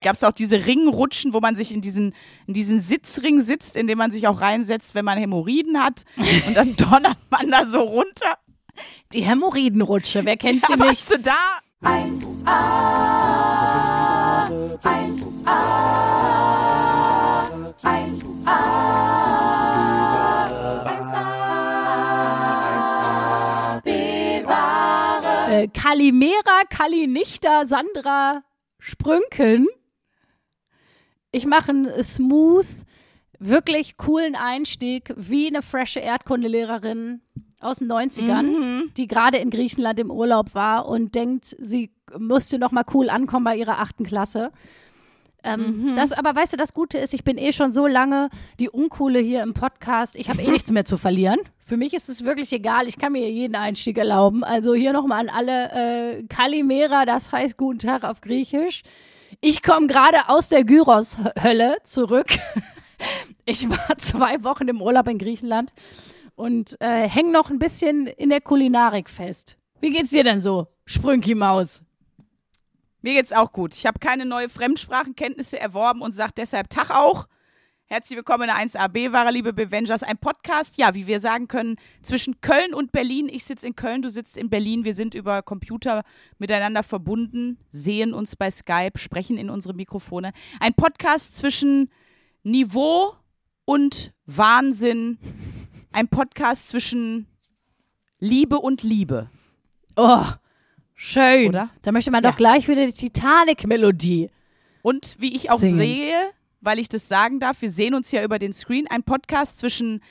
Gab es auch diese Ringrutschen, wo man sich in diesen, in diesen Sitzring sitzt, in dem man sich auch reinsetzt, wenn man Hämorrhoiden hat. Und dann donnert man da so runter. Die Hämorrhoidenrutsche, wer kennt sie Ja, nicht? warst du da? 1A, 1A, 1A, 1A, bewahre. Äh, Kalimera, Kalinichter, Sandra Sprünken. Ich mache einen smooth, wirklich coolen Einstieg, wie eine frische Erdkundelehrerin aus den 90ern, die gerade in Griechenland im Urlaub war und denkt, sie müsste noch mal cool ankommen bei ihrer achten Klasse. Ähm, das, aber weißt du, das Gute ist, ich bin eh schon so lange die Uncoole hier im Podcast. Ich habe eh nichts mehr zu verlieren. Für mich ist es wirklich egal. Ich kann mir jeden Einstieg erlauben. Also hier nochmal an alle äh, Kalimera, das heißt Guten Tag auf Griechisch. Ich komme gerade aus der Gyros-Hölle zurück. Ich war zwei Wochen im Urlaub in Griechenland und äh, hänge noch ein bisschen in der Kulinarik fest. Wie geht's dir denn so, Sprünki Maus? Mir geht's auch gut. Ich habe keine neue Fremdsprachenkenntnisse erworben und sage deshalb Tag auch. Herzlich willkommen in der 1AB, wahre liebe Bevengers, ein Podcast, ja, wie wir sagen können, zwischen Köln und Berlin. Ich sitze in Köln, du sitzt in Berlin. Wir sind über Computer miteinander verbunden, sehen uns bei Skype, sprechen in unsere Mikrofone. Ein Podcast zwischen Niveau und Wahnsinn. Ein Podcast zwischen Liebe und Liebe. Oh, schön. Oder? Da möchte man Ja. doch gleich wieder die Titanic-Melodie. Und wie ich auch Singen. sehe, weil ich das sagen darf, wir sehen uns ja über den Screen, ein Podcast zwischen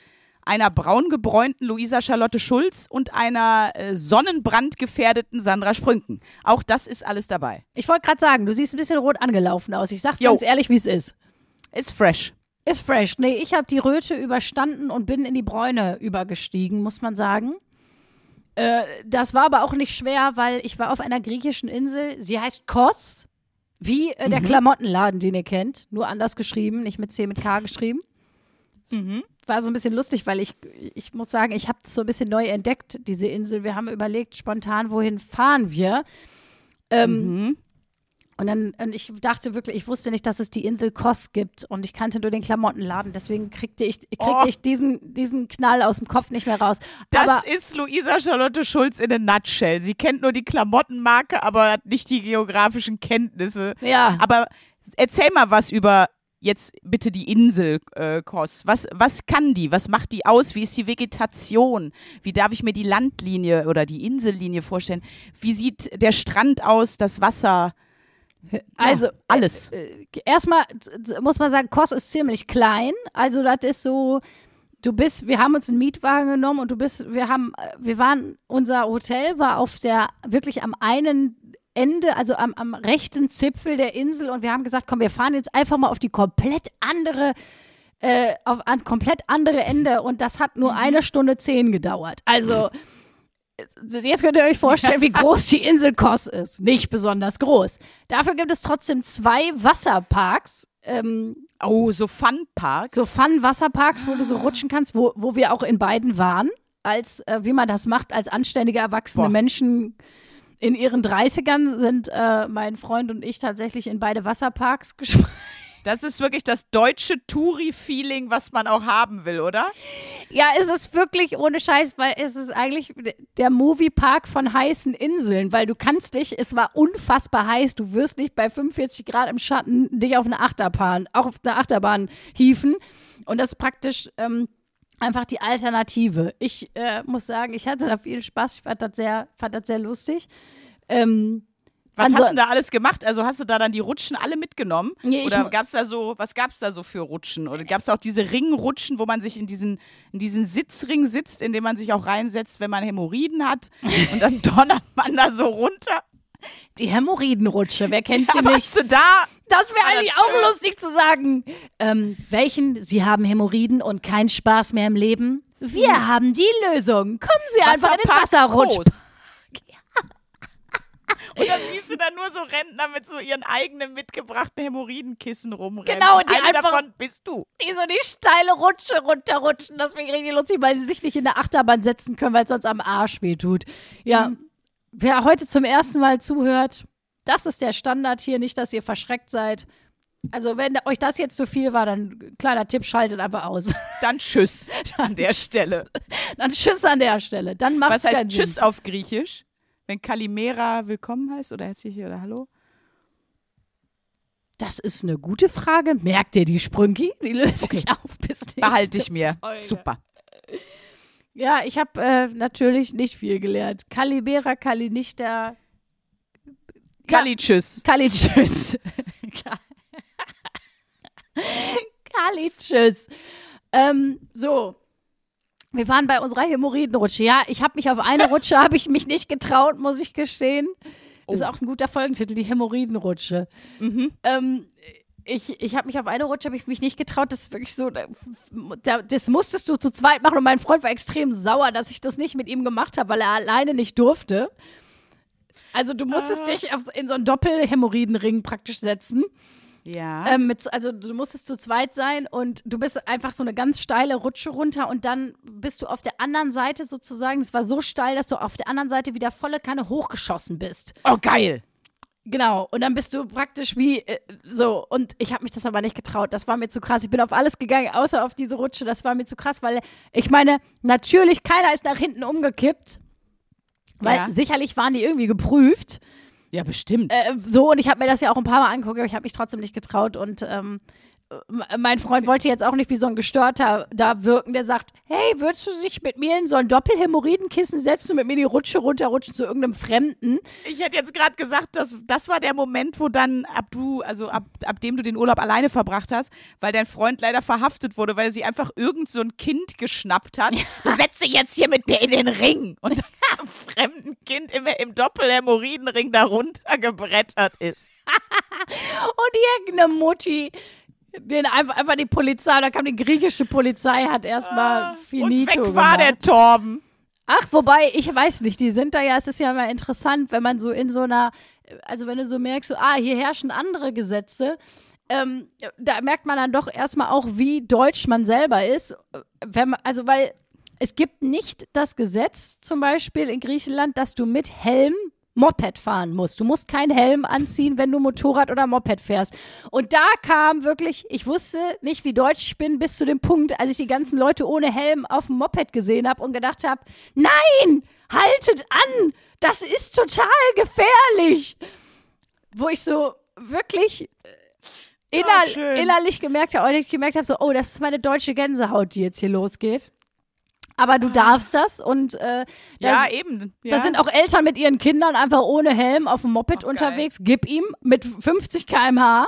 einer braungebräunten Luisa Charlotte Schulz und einer äh, sonnenbrandgefährdeten Sandra Sprünken. Auch das ist alles dabei. Ich wollte gerade sagen, du siehst ein bisschen rot angelaufen aus. Ich sag's Jo. ganz ehrlich, wie es ist. Ist fresh. Ist fresh. Nee, ich habe die Röte überstanden und bin in die Bräune übergestiegen, muss man sagen. Äh, das war aber auch nicht schwer, weil ich war auf einer griechischen Insel. Sie heißt Kos, wie äh, der Klamottenladen, den ihr kennt. Nur anders geschrieben, nicht mit C, mit K geschrieben. War so ein bisschen lustig, weil ich, ich muss sagen, ich habe es so ein bisschen neu entdeckt, diese Insel. Wir haben überlegt, spontan, wohin fahren wir. Ähm, Und dann, und ich dachte wirklich, ich wusste nicht, dass es die Insel Kos gibt und ich kannte nur den Klamottenladen. Deswegen kriegte ich, kriegte Oh. ich diesen, diesen Knall aus dem Kopf nicht mehr raus. Das aber ist Luisa Charlotte Schulz in a nutshell. Sie kennt nur die Klamottenmarke, aber hat nicht die geografischen Kenntnisse. ja, Aber erzähl mal was über jetzt bitte die Insel, äh, Kos. Was, was kann die? Was macht die aus? Wie ist die Vegetation? Wie darf ich mir die Landlinie oder die Insellinie vorstellen? Wie sieht der Strand aus, das Wasser? Also ja, alles. äh, erstmal muss man sagen, Kos ist ziemlich klein. Also das ist so, du bist, wir haben uns einen Mietwagen genommen und du bist, wir haben, äh, wir waren, unser Hotel war auf der, wirklich am einen Ende, also am, am rechten Zipfel der Insel und wir haben gesagt, komm, wir fahren jetzt einfach mal auf die komplett andere äh, auf ans komplett andere Ende und das hat nur eine Stunde zehn gedauert. Also jetzt könnt ihr euch vorstellen, wie groß die Insel Kos ist. Nicht besonders groß. Dafür gibt es trotzdem zwei Wasserparks. Ähm, Oh, so Funparks. so Fun-Wasserparks, wo du so rutschen kannst, wo, wo wir auch in beiden waren, als äh, wie man das macht, als anständige erwachsene Boah. Menschen in ihren 30ern sind äh, mein Freund und ich tatsächlich in beide Wasserparks gesprungen. Das ist wirklich das deutsche Touri-Feeling, was man auch haben will, oder? Ja, es ist wirklich ohne Scheiß, weil es ist eigentlich der Moviepark von heißen Inseln, weil du kannst dich, es war unfassbar heiß, du wirst nicht bei 45 Grad im Schatten dich auf eine Achterbahn, auch auf eine Achterbahn hieven. Und das ist praktisch ähm, einfach die Alternative. Ich äh, muss sagen, ich hatte da viel Spaß, ich fand das sehr, fand das sehr lustig. Ähm, Was hast du Ansonsten- da alles gemacht? Also hast du da dann die Rutschen alle mitgenommen? Nee, Oder mu- gab's da so, was gab's da so für Rutschen? Oder gab's auch diese Ringrutschen, wo man sich in diesen, in diesen Sitzring sitzt, in dem man sich auch reinsetzt, wenn man Hämorrhoiden hat? Und dann donnert man da so runter? die Hämorrhoidenrutsche, wer kennt sie Ja, nicht? du da? Das wäre Ah, das eigentlich auch schön. lustig zu sagen. Ähm, welchen? Sie haben Hämorrhoiden und keinen Spaß mehr im Leben? Wir haben die Lösung. Kommen Sie einfach in den Wasserrutsch. Groß. Und dann siehst du da nur so Rentner mit so ihren eigenen mitgebrachten Hämorrhoidenkissen rumrennen. Genau, Und die eine einfach- davon bist du. Die so die steile Rutsche runterrutschen. Das finde ich richtig lustig, weil sie sich nicht in der Achterbahn setzen können, weil es sonst am Arsch wehtut. Ja, wer heute zum ersten Mal zuhört, das ist der Standard hier, nicht, dass ihr verschreckt seid. Also, wenn euch das jetzt zu viel war, dann kleiner Tipp, schaltet einfach aus. Dann Tschüss an der Stelle. Dann Tschüss an der Stelle. Dann macht Was heißt Tschüss Sinn. auf Griechisch? Wenn Kalimera willkommen heißt oder herzlich oder hallo? Das ist eine gute Frage. Merkt ihr die Sprünki? Die löse ich auf bis nächste Behalte ich mir. Folge. Super. Ja, ich habe äh, natürlich nicht viel gelernt. Kalimera, Kalinichter, Kali, tschüss. Kali, tschüss. Kali, tschüss. Ähm, so. Wir waren bei unserer Hämorrhoidenrutsche. Ja, ich habe mich auf eine Rutsche, habe ich mich nicht getraut, muss ich gestehen. Ist Oh. auch ein guter Folgentitel, die Hämorrhoidenrutsche. Mhm. Ähm, ich ich habe mich auf eine Rutsche, habe ich mich nicht getraut. Das ist wirklich so, da, da, das musstest du zu zweit machen. Und mein Freund war extrem sauer, dass ich das nicht mit ihm gemacht habe, weil er alleine nicht durfte. Also du musstest Ah. dich auf, in so einen Doppelhämorrhoidenring praktisch setzen. Ja. Ähm, mit, also du musstest zu zweit sein und du bist einfach so eine ganz steile Rutsche runter und dann bist du auf der anderen Seite sozusagen, es war so steil, dass du auf der anderen Seite wieder volle Kanne hochgeschossen bist. oh, geil. Genau, und dann bist du praktisch wie äh, so. Und ich habe mich das aber nicht getraut. Das war mir zu krass. Ich bin auf alles gegangen, außer auf diese Rutsche. Das war mir zu krass, weil ich meine, natürlich, keiner ist nach hinten umgekippt. Weil Ja. sicherlich waren die irgendwie geprüft. Ja, bestimmt. Äh, so, und ich habe mir das ja auch ein paar Mal angeguckt, aber ich habe mich trotzdem nicht getraut. Und ähm, äh, mein Freund wollte jetzt auch nicht wie so ein Gestörter da wirken, der sagt, hey, würdest du dich mit mir in so ein Doppelhämorrhoidenkissen setzen und mit mir die Rutsche runterrutschen zu irgendeinem Fremden? Ich hätte jetzt gerade gesagt, dass das war der Moment, wo dann ab du, also ab, ab dem du den Urlaub alleine verbracht hast, weil dein Freund leider verhaftet wurde, weil sie einfach irgend so ein Kind geschnappt hat. Du dich jetzt hier mit mir in den Ring und dann zum fremden Kind im, im Doppelhämorrhoidenring da runtergebrettert ist. Und irgendeine Mutti, den einfach, einfach die Polizei, da kam die griechische Polizei, hat erstmal Finito Ah, und weg war gemacht. der Torben. Ach, wobei, ich weiß nicht, die sind da ja, es ist ja mal interessant, wenn man so in so einer, also wenn du so merkst, so, ah, hier herrschen andere Gesetze, ähm, da merkt man dann doch erstmal auch, wie deutsch man selber ist. Wenn man, also, weil es gibt nicht das Gesetz, zum Beispiel in Griechenland, dass du mit Helm Moped fahren musst. Du musst keinen Helm anziehen, wenn du Motorrad oder Moped fährst. Und da kam wirklich, ich wusste nicht, wie deutsch ich bin, bis zu dem Punkt, als ich die ganzen Leute ohne Helm auf dem Moped gesehen habe und gedacht habe, nein, haltet an, das ist total gefährlich. Wo ich so wirklich äh, inner, schön. innerlich gemerkt habe, gemerkt habe, so, oh, das ist meine deutsche Gänsehaut, die jetzt hier losgeht. Aber du darfst das und äh, da Ja, eben. Ja. da sind auch Eltern mit ihren Kindern einfach ohne Helm auf dem Moped Ach, geil. unterwegs. Gib ihm mit 50 km/h,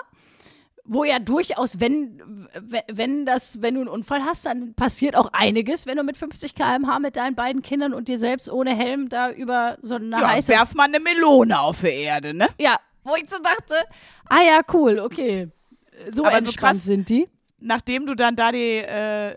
wo ja durchaus, wenn, wenn- das, wenn du einen Unfall hast, dann passiert auch einiges, wenn du mit 50 km/h mit deinen beiden Kindern und dir selbst ohne Helm da über so eine ja, heiße. werf mal eine Melone auf die Erde, ne? Ja, wo ich so dachte, ah ja, cool, okay. So Aber so krass- sind die. nachdem du dann da die, äh,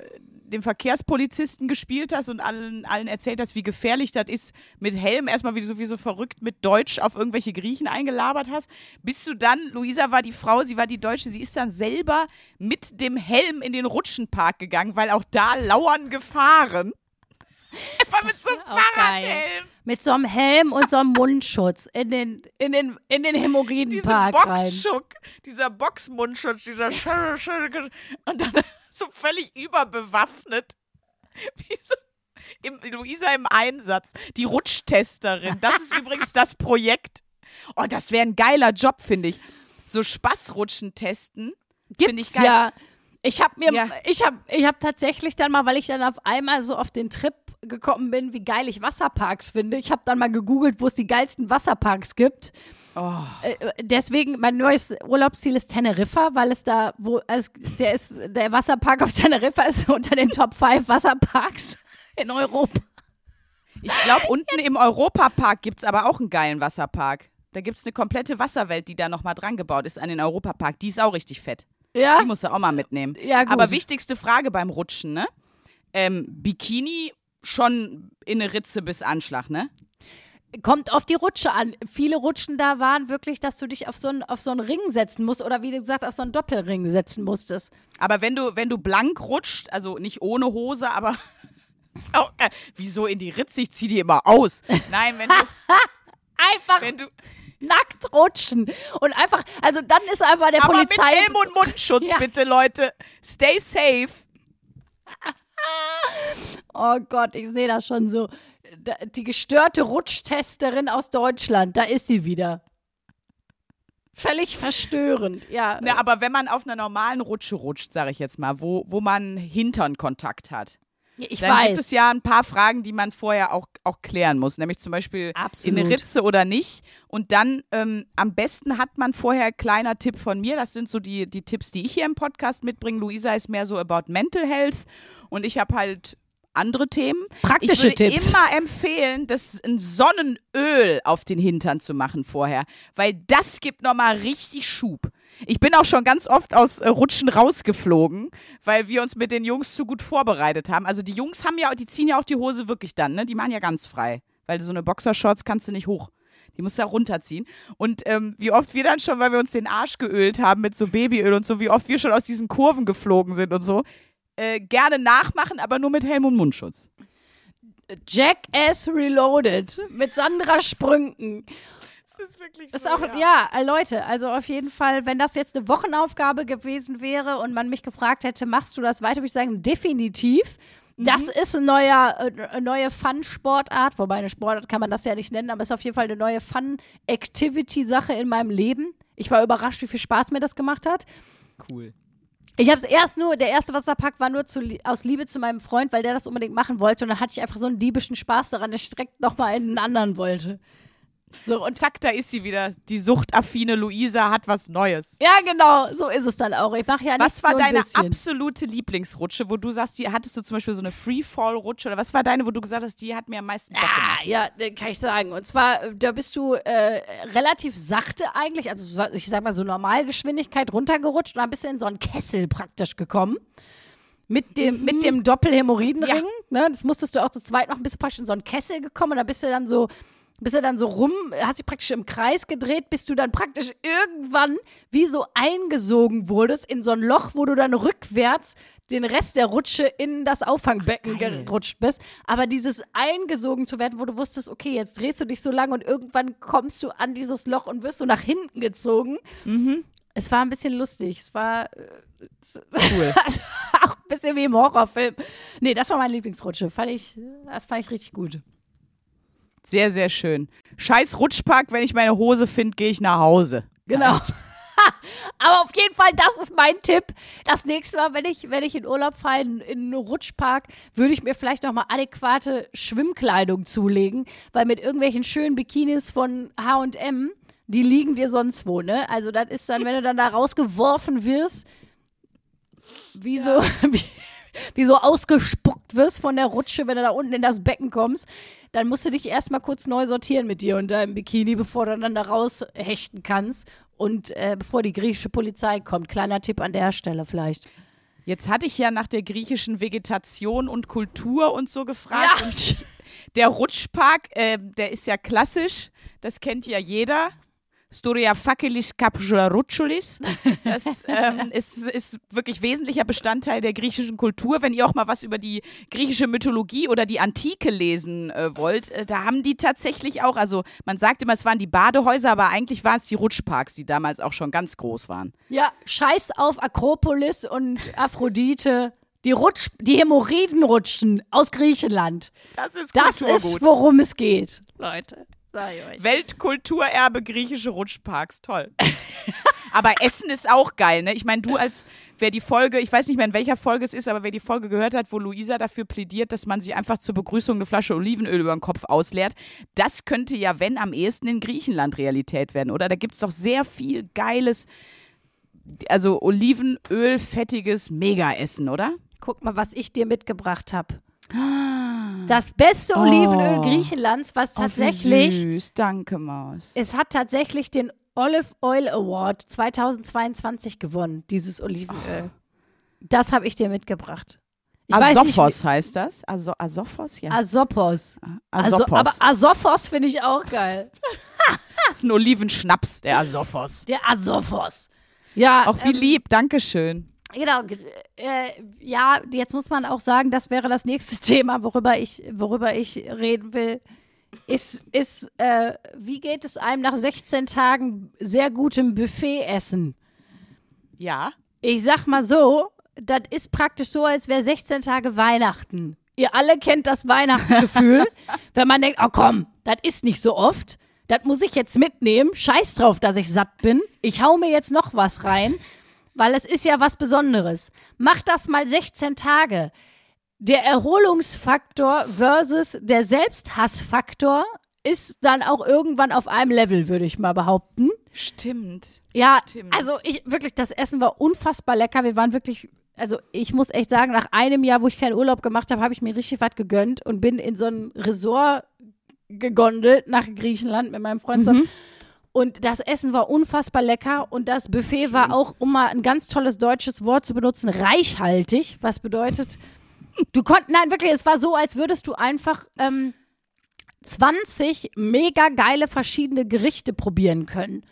den Verkehrspolizisten gespielt hast und allen, allen erzählt hast, wie gefährlich das ist, mit Helm erstmal wie du sowieso verrückt mit Deutsch auf irgendwelche Griechen eingelabert hast, bist du dann, Luisa war die Frau, sie war die Deutsche, sie ist dann selber mit dem Helm in den Rutschenpark gegangen, weil auch da lauern Gefahren. Einfach mit so einem. Fahrradhelm. Mit so einem Helm und so einem Mundschutz in den, in den, in den Diese Hämorrhoidenpark rein. Boxschuck, dieser Boxmundschutz, dieser und dann so völlig überbewaffnet. Wie so im, Luisa im Einsatz, die Rutschtesterin. Das ist übrigens das Projekt. Oh, das wäre ein geiler Job, finde ich. So Spaßrutschen testen. Finde ich geil. ja. Ich habe mir, Ja. ich habe, ich habe tatsächlich dann mal, weil ich dann auf einmal so auf den Trip gekommen bin, wie geil ich Wasserparks finde. Ich habe dann mal gegoogelt, wo es die geilsten Wasserparks gibt. Oh. Äh, deswegen mein neues Urlaubsziel ist Teneriffa, weil es da, wo, also der ist, der Wasserpark auf Teneriffa ist unter den Top 5 Wasserparks in Europa. Ich glaube, unten im Europapark gibt es aber auch einen geilen Wasserpark. Da gibt es eine komplette Wasserwelt, die da nochmal dran gebaut ist an den Europapark. Die ist auch richtig fett. Ja, Die musst du auch mal mitnehmen. Ja, gut. Aber wichtigste Frage beim Rutschen, ne? Ähm, Bikini schon in eine Ritze bis Anschlag, ne? kommt auf die Rutsche an. Viele Rutschen da waren wirklich, dass du dich auf so einen, auf so einen Ring setzen musst oder wie gesagt auf so einen Doppelring setzen musstest. Aber wenn du, wenn du blank rutscht, also nicht ohne Hose, aber auch geil. Wieso in die Ritze? Ich zieh die immer aus. Nein, wenn du, Einfach wenn du, nackt rutschen. Und einfach, also dann ist einfach der Aber Polizei. mit Helm und Mundschutz, Ja. bitte, Leute. Stay safe. Oh Gott, ich sehe das schon so. Die gestörte Rutschtesterin aus Deutschland, da ist sie wieder. Völlig verstörend, ja. Ne, aber wenn man auf einer normalen Rutsche rutscht, sage ich jetzt mal, wo, wo man Hinternkontakt hat, ich dann weiß. gibt es ja ein paar Fragen, die man vorher auch, auch klären muss. Nämlich zum Beispiel Absolut. in eine Ritze oder nicht. Und dann ähm, am besten hat man vorher kleiner Tipp von mir. Das sind so die, die Tipps, die ich hier im Podcast mitbringe. Luisa ist mehr so about Mental Health und ich habe halt andere Themen. Praktische ich würde Tipps. immer empfehlen, das ein Sonnenöl auf den Hintern zu machen vorher, weil das gibt nochmal richtig Schub. Ich bin auch schon ganz oft aus äh, Rutschen rausgeflogen, weil wir uns mit den Jungs zu gut vorbereitet haben. Also die Jungs haben ja, die ziehen ja auch die Hose wirklich dann, ne? Die machen ja ganz frei, weil so eine Boxershorts kannst du nicht hoch. Die musst du ja runterziehen. Und ähm, wie oft wir dann schon, weil wir uns den Arsch geölt haben mit so Babyöl und so, wie oft wir schon aus diesen Kurven geflogen sind und so. Äh, gerne nachmachen, aber nur mit Helm und Mundschutz. Jackass Reloaded mit Sandra Sprünken. Das ist wirklich Ist auch, ja. äh, Leute, also auf jeden Fall, wenn das jetzt eine Wochenaufgabe gewesen wäre und man mich gefragt hätte, machst du das weiter, würde ich sagen, definitiv. Das ist eine neue, äh, eine neue Fun-Sportart, wobei eine Sportart kann man das ja nicht nennen, aber es ist auf jeden Fall eine neue Fun-Activity-Sache in meinem Leben. Ich war überrascht, wie viel Spaß mir das gemacht hat. Cool. Ich habe es erst nur, der erste Wasserpack war nur zu, aus Liebe zu meinem Freund, weil der das unbedingt machen wollte. Und dann hatte ich einfach so einen diebischen Spaß daran, dass ich direkt nochmal einen anderen wollte. So, und zack, da ist sie wieder. Die suchtaffine Luisa hat was Neues. Ja, genau, so ist es dann auch. Ich mache ja Was war deine bisschen. absolute Lieblingsrutsche, wo du sagst, die hattest du zum Beispiel so eine Freefall-Rutsche oder was war deine, wo du gesagt hast, die hat mir am meisten Bock gemacht? Ah, ja, äh, kann ich sagen. Und zwar, äh, da bist du äh, relativ sachte eigentlich, also so- ich sag mal so Normalgeschwindigkeit runtergerutscht und dann bist du in so einen Kessel praktisch gekommen. Mit dem, mit dem Doppelhämorrhoidenring. Ne? Das musstest du auch zu zweit noch ein bisschen praktisch in so einen Kessel gekommen und da bist du dann so, bist du dann so rum, hat sich praktisch im Kreis gedreht, bis du dann praktisch irgendwann wie so eingesogen wurdest in so ein Loch, wo du dann rückwärts den Rest der Rutsche in das Auffangbecken Geil. gerutscht bist. Aber dieses eingesogen zu werden, wo du wusstest, okay, jetzt drehst du dich so lang und irgendwann kommst du an dieses Loch und wirst so nach hinten gezogen. Es war ein bisschen lustig. Es war äh, Cool. auch ein bisschen wie im Horrorfilm. Nee, das war meine Lieblingsrutsche. Fand ich, das fand ich richtig gut. Sehr, sehr schön. Scheiß Rutschpark, wenn ich meine Hose finde, gehe ich nach Hause. Genau. Aber auf jeden Fall, das ist mein Tipp. Das nächste Mal, wenn ich, wenn ich in Urlaub fahre, in, in einen Rutschpark, würde ich mir vielleicht nochmal adäquate Schwimmkleidung zulegen, weil mit irgendwelchen schönen Bikinis von H&M, die liegen dir sonst wo, ne? Also das ist dann, wenn du dann da rausgeworfen wirst, wie so, wie, wie so ausgespuckt wirst von der Rutsche, wenn du da unten in das Becken kommst, dann musst du dich erstmal kurz neu sortieren mit dir und deinem Bikini, bevor du dann da raushechten kannst. Und äh, bevor die griechische Polizei kommt. Kleiner Tipp an der Stelle vielleicht. Jetzt hatte ich ja nach der griechischen Vegetation und Kultur und so gefragt. Ja. Und der Rutschpark, äh, der ist ja klassisch. Das kennt ja jeder. Storia fakelis kapja rutschulis. Das ähm, ist, ist wirklich wesentlicher Bestandteil der griechischen Kultur. Wenn ihr auch mal was über die griechische Mythologie oder die Antike lesen äh, wollt, äh, da haben die tatsächlich auch, also man sagt immer, es waren die Badehäuser, aber eigentlich waren es die Rutschparks, die damals auch schon ganz groß waren. Ja, scheiß auf Akropolis und Aphrodite. Die, Rutsch, die Hämorrhoidenrutschen aus Griechenland. Das ist Das Kulturgut. ist, worum es geht. Leute. Weltkulturerbe griechische Rutschparks, toll. aber Essen ist auch geil, ne? Ich meine, du als, wer die Folge, ich weiß nicht mehr in welcher Folge es ist, aber wer die Folge gehört hat, wo Luisa dafür plädiert, dass man sich einfach zur Begrüßung eine Flasche Olivenöl über den Kopf ausleert, das könnte ja, wenn, am ehesten in Griechenland Realität werden, oder? Da gibt es doch sehr viel geiles, also Olivenöl, fettiges Mega-Essen, oder? Guck mal, was ich dir mitgebracht habe. Das beste Olivenöl Oh. Griechenlands, was Oh, tatsächlich, Süß, danke, Maus. es hat tatsächlich den Olive Oil Award 2022 gewonnen, dieses Olivenöl. Das habe ich dir mitgebracht. Ich weiß nicht, Asophos heißt das? Aso Asophos? Ja. Asopos. Also, Asophos. aber Asophos finde ich auch geil. Das ist ein Olivenschnaps, der Asophos. Der Asophos. Ja, Auch wie ähm, lieb, Dankeschön. Genau, äh, ja, jetzt muss man auch sagen, das wäre das nächste Thema, worüber ich, worüber ich reden will. ist, ist äh, wie geht es einem nach 16 Tagen sehr gutem Buffet-Essen? Ja. Ich sag mal so, das ist praktisch so, als wäre 16 Tage Weihnachten. Ihr alle kennt das Weihnachtsgefühl, wenn man denkt, oh komm, das ist nicht so oft. Das muss ich jetzt mitnehmen. Scheiß drauf, dass ich satt bin. Ich hau mir jetzt noch was rein, weil es ist ja was Besonderes. Mach das mal 16 Tage. Der Erholungsfaktor versus der Selbsthassfaktor ist dann auch irgendwann auf einem Level, würde ich mal behaupten. Stimmt. Ja, Stimmt. also ich wirklich, das Essen war unfassbar lecker. Wir waren wirklich, also ich muss echt sagen, nach einem Jahr, wo ich keinen Urlaub gemacht habe, habe ich mir richtig was gegönnt und bin in so ein Resort gegondelt nach Griechenland mit meinem Freund. zusammen. Und das Essen war unfassbar lecker und das Buffet war auch, um mal ein ganz tolles deutsches Wort zu benutzen, reichhaltig, was bedeutet, du konntest, nein, wirklich, es war so, als würdest du einfach ähm, 20 mega geile verschiedene Gerichte probieren können.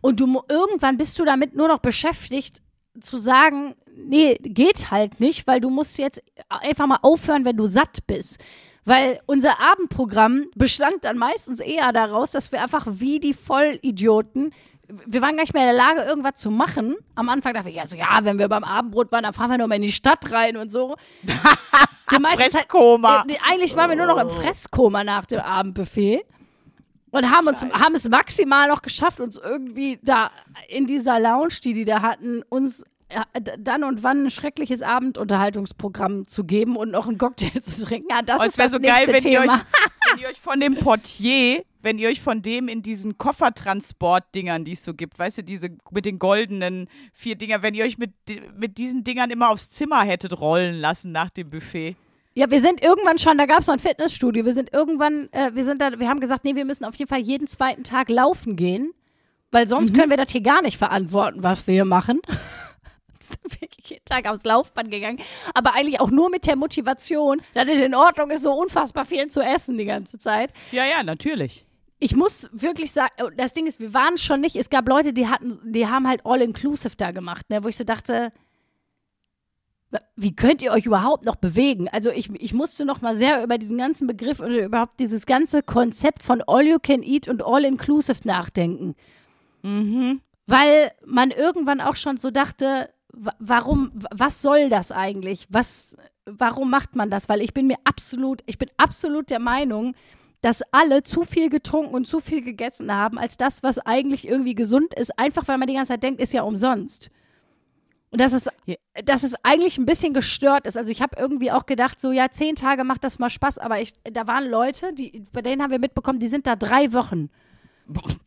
Und du irgendwann bist du damit nur noch beschäftigt, zu sagen, nee, geht halt nicht, weil du musst jetzt einfach mal aufhören, wenn du satt bist. Weil unser Abendprogramm bestand dann meistens eher daraus, dass wir einfach wie die Vollidioten, wir waren gar nicht mehr in der Lage, irgendwas zu machen. Am Anfang dachte ich, also ja, wenn wir beim Abendbrot waren, dann fahren wir noch mal in die Stadt rein und so. Zeit- Fresskoma. äh, eigentlich waren wir nur noch im Fresskoma nach dem Abendbuffet. Und haben, uns, haben es maximal noch geschafft, uns irgendwie da in dieser Lounge, die die da hatten, uns dann und wann ein schreckliches Abendunterhaltungsprogramm zu geben und noch einen Cocktail zu trinken. Ja, das Oh, ist es wäre so geil, wenn ihr, euch, wenn ihr euch von dem Portier, wenn ihr euch von dem in diesen Koffertransport-Dingern, die es so gibt, weißt du, diese mit den goldenen vier Dinger, wenn ihr euch mit, mit diesen Dingern immer aufs Zimmer hättet rollen lassen nach dem Buffet. Ja, wir sind irgendwann schon, da gab es noch ein Fitnessstudio. Wir sind irgendwann, äh, wir sind da, wir haben gesagt, nee, wir müssen auf jeden Fall jeden zweiten Tag laufen gehen, weil sonst Mhm. können wir das hier gar nicht verantworten, was wir hier machen. wirklich jeden Tag aufs Laufband gegangen, aber eigentlich auch nur mit der Motivation, dass es in Ordnung ist, so unfassbar viel zu essen die ganze Zeit. Ja, ja, natürlich. Ich muss wirklich sagen, oh, das Ding ist, wir waren schon nicht, es gab Leute, die hatten, die haben halt All-Inclusive da gemacht, ne, wo ich so dachte, wie könnt ihr euch überhaupt noch bewegen? Also ich, ich musste noch mal sehr über diesen ganzen Begriff und überhaupt dieses ganze Konzept von All You Can Eat und All-Inclusive nachdenken. Weil man irgendwann auch schon so dachte, warum, wa- was soll das eigentlich? Was, warum macht man das? Weil ich bin mir absolut, ich bin absolut der Meinung, dass alle zu viel getrunken und zu viel gegessen haben, als das, was eigentlich irgendwie gesund ist, einfach weil man die ganze Zeit denkt, ist ja umsonst. Und dass es, dass es eigentlich ein bisschen gestört ist. Also ich habe irgendwie auch gedacht, so ja, zehn Tage macht das mal Spaß, aber ich, da waren Leute, die, bei denen haben wir mitbekommen, die sind da drei Wochen.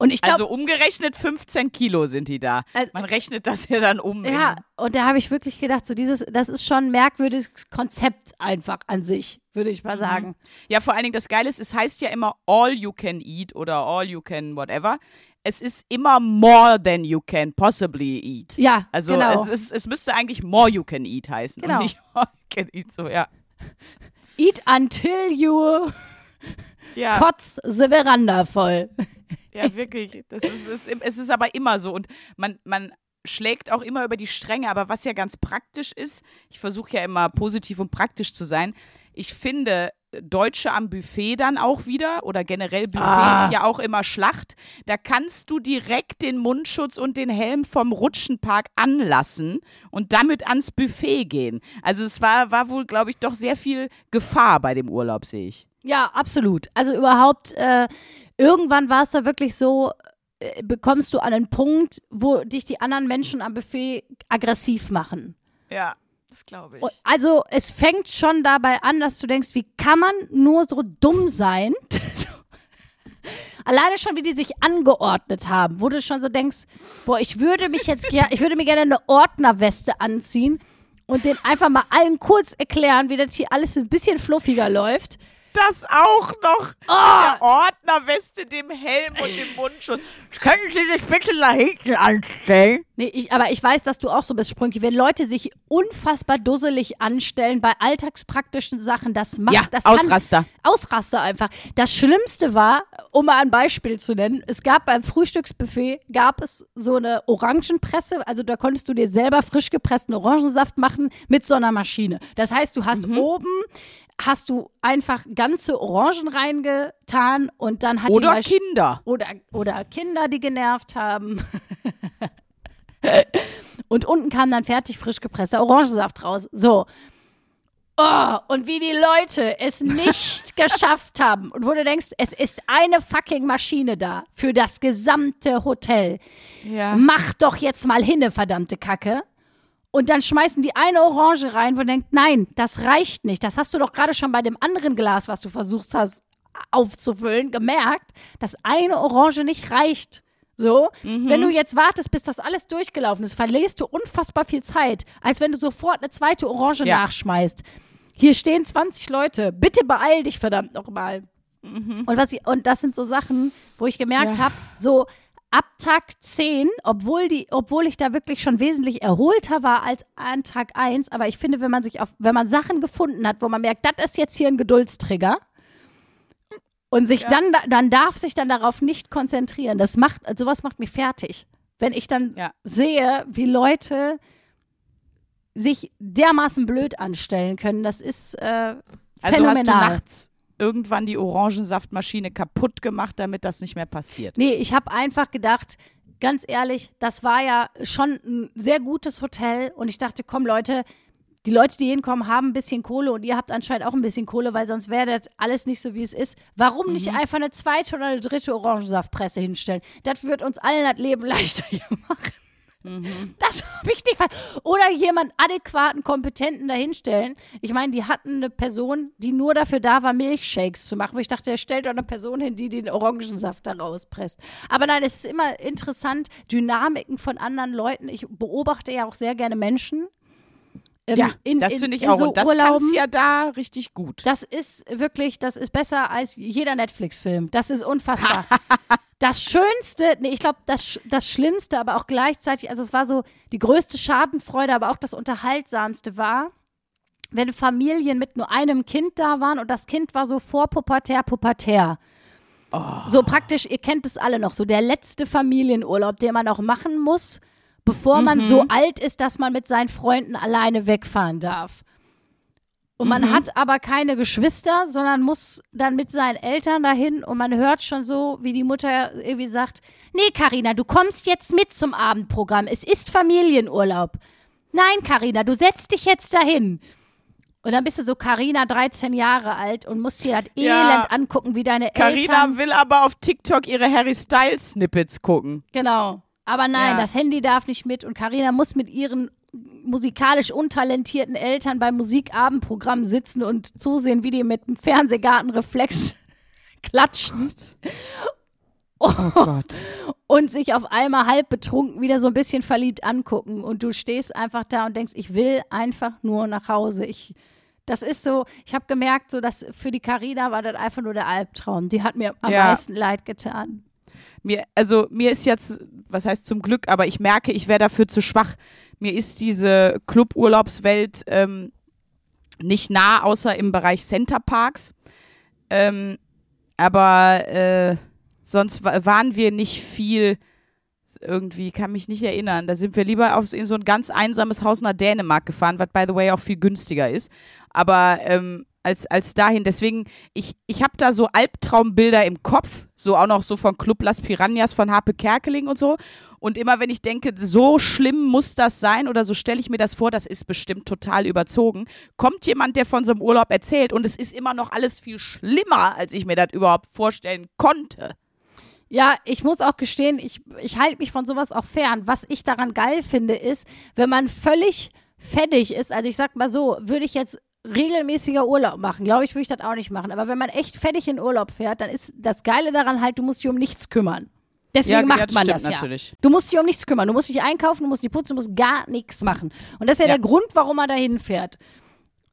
Und ich glaube, Also umgerechnet 15 Kilo sind die da. Man rechnet das ja dann um. Ja, und da habe ich wirklich gedacht, so dieses, das ist schon ein merkwürdiges Konzept einfach an sich, würde ich mal Mhm. sagen. Ja, vor allen Dingen das Geile ist, es heißt ja immer all you can eat oder all you can whatever. Es ist immer more than you can possibly eat. Ja, Also genau. es, ist, es müsste eigentlich more you can eat heißen Genau. und nicht all you can eat so, ja. Eat until you Ja, kotz the Veranda voll. ja wirklich. Das ist, es, ist, es ist aber immer so und man, man schlägt auch immer über die Stränge, aber was ja ganz praktisch ist, ich versuche ja immer positiv und praktisch zu sein, ich finde Deutsche am Buffet dann auch wieder oder generell Buffet Ah. ist ja auch immer Schlacht. Da kannst du direkt den Mundschutz und den Helm vom Rutschenpark anlassen und damit ans Buffet gehen. Also es war, war wohl, glaube ich, doch sehr viel Gefahr bei dem Urlaub, sehe ich. Ja, absolut. Also überhaupt, äh, irgendwann war es da wirklich so, äh, bekommst du an einen Punkt, wo dich die anderen Menschen am Buffet aggressiv machen. Ja, das glaube ich. Also es fängt schon dabei an, dass du denkst, wie kann man nur so dumm sein? Alleine schon, wie die sich angeordnet haben, wo du schon so denkst, boah, ich würde mich jetzt gerne, ich würde mir gerne eine Ordnerweste anziehen und den einfach mal allen kurz erklären, wie das hier alles ein bisschen fluffiger läuft. Das auch noch. Ah! Der Ordnerweste, dem Helm und dem Mundschutz. Können Sie sich bitte da hinten anstellen? Nee, ich, aber ich weiß, dass du auch so bist, Sprünki. Wenn Leute sich unfassbar dusselig anstellen bei alltagspraktischen Sachen, das macht Ja, das kann- Ausraster. Ausraster einfach. Das Schlimmste war, um mal ein Beispiel zu nennen, es gab beim Frühstücksbuffet, gab es so eine Orangenpresse, also da konntest du dir selber frisch gepressten Orangensaft machen mit so einer Maschine. Das heißt, du hast oben hast du einfach ganze Orangen reingetan und dann hat die Oder Masch- Kinder. oder, oder Kinder, die genervt haben. und unten kam dann fertig frisch gepresster Orangensaft raus. So. Oh, und wie die Leute es nicht geschafft haben. Und wo du denkst, es ist eine fucking Maschine da für das gesamte Hotel. Ja. Mach doch jetzt mal hinne, verdammte Kacke. Und dann schmeißen die eine Orange rein, wo du denkst, nein, das reicht nicht. Das hast du doch gerade schon bei dem anderen Glas, was du versucht hast aufzufüllen, gemerkt, dass eine Orange nicht reicht. So, wenn du jetzt wartest, bis das alles durchgelaufen ist, verlierst du unfassbar viel Zeit, als wenn du sofort eine zweite Orange Ja. nachschmeißt. Hier stehen 20 Leute. Bitte beeil dich verdammt nochmal. Und, was ich, und das sind so Sachen, wo ich gemerkt Ja. habe, so ab Tag 10, obwohl, die, obwohl ich da wirklich schon wesentlich erholter war als an Tag 1, aber ich finde, wenn man sich auf, wenn man Sachen gefunden hat, wo man merkt, das ist jetzt hier ein Geduldstrigger, und sich dann, dann darf sich dann darauf nicht konzentrieren. Das macht, sowas macht mich fertig. Wenn ich dann Ja. sehe, wie Leute sich dermaßen blöd anstellen können, das ist äh, Also phänomenal. hast du nachts irgendwann die Orangensaftmaschine kaputt gemacht, damit das nicht mehr passiert. Nee, ich habe einfach gedacht, ganz ehrlich, das war ja schon ein sehr gutes Hotel und ich dachte, komm Leute, die Leute, die hinkommen, haben ein bisschen Kohle und ihr habt anscheinend auch ein bisschen Kohle, weil sonst wäre das alles nicht so, wie es ist. Warum nicht einfach eine zweite oder eine dritte Orangensaftpresse hinstellen? Das wird uns allen das Leben leichter hier machen. Das habe ich nicht Oder jemand adäquaten, kompetenten dahinstellen. Ich meine, die hatten eine Person, die nur dafür da war, Milchshakes zu machen. Wo ich dachte, er stellt doch eine Person hin, die den Orangensaft da rauspresst. Aber nein, es ist immer interessant, Dynamiken von anderen Leuten. Ich beobachte ja auch sehr gerne Menschen. Ähm, Ja, in- das in- finde ich in auch. so Und das kannst ja da richtig gut. Das ist wirklich, das ist besser als jeder Netflix-Film. Das ist unfassbar. das Schönste, nee, ich glaube, das, das Schlimmste, aber auch gleichzeitig, also es war so die größte Schadenfreude, aber auch das Unterhaltsamste war, wenn Familien mit nur einem Kind da waren und das Kind war so vorpubertär, pubertär. So praktisch, ihr kennt es alle noch, so der letzte Familienurlaub, den man auch machen muss, bevor man so alt ist, dass man mit seinen Freunden alleine wegfahren darf. Und man hat aber keine Geschwister, sondern muss dann mit seinen Eltern dahin und man hört schon so, wie die Mutter irgendwie sagt, nee, Karina, du kommst jetzt mit zum Abendprogramm. Es ist Familienurlaub. Nein, Karina, du setzt dich jetzt dahin. Und dann bist du so Karina 13 Jahre alt und musst dir das Ja. Elend angucken, wie deine Carina Eltern will aber auf TikTok ihre Harry Styles Snippets gucken. Genau. Aber nein, Ja. das Handy darf nicht mit und Karina muss mit ihren musikalisch untalentierten Eltern beim Musikabendprogramm sitzen und zusehen, wie die mit dem Fernsehgartenreflex klatschen Oh Gott. und sich auf einmal halb betrunken wieder so ein bisschen verliebt angucken und du stehst einfach da und denkst, ich will einfach nur nach Hause. Ich das ist so, ich habe gemerkt, so dass für die Carina war das einfach nur der Albtraum. Die hat mir am Ja. meisten leid getan. Mir, also mir ist jetzt, was heißt zum Glück, aber ich merke, ich wäre dafür zu schwach. Mir ist diese Cluburlaubswelt ähm, nicht nah, außer im Bereich Centerparks. Ähm, aber äh, sonst wa- waren wir nicht viel irgendwie, kann mich nicht erinnern. Da sind wir lieber auf, in so ein ganz einsames Haus nach Dänemark gefahren, was by the way auch viel günstiger ist. Aber ähm, als, als dahin, deswegen, ich, ich habe da so Albtraumbilder im Kopf, so auch noch so von Club Las Piranhas von Harpe Kerkeling und so. Und immer wenn ich denke, so schlimm muss das sein oder so stelle ich mir das vor, das ist bestimmt total überzogen, kommt jemand, der von so einem Urlaub erzählt und es ist immer noch alles viel schlimmer, als ich mir das überhaupt vorstellen konnte. Ja, ich muss auch gestehen, ich, ich halte mich von sowas auch fern. Was ich daran geil finde, ist, wenn man völlig fettig ist, also ich sag mal so, würde ich jetzt regelmäßiger Urlaub machen, glaube ich, würde ich das auch nicht machen. Aber wenn man echt fettig in Urlaub fährt, dann ist das Geile daran halt, du musst dich um nichts kümmern. Deswegen Ja, ja, macht das man das ja. natürlich. Du musst dich um nichts kümmern. Du musst nicht einkaufen, du musst nicht putzen, du musst gar nichts machen. Und das ist ja, Ja. der Grund, warum man dahin fährt.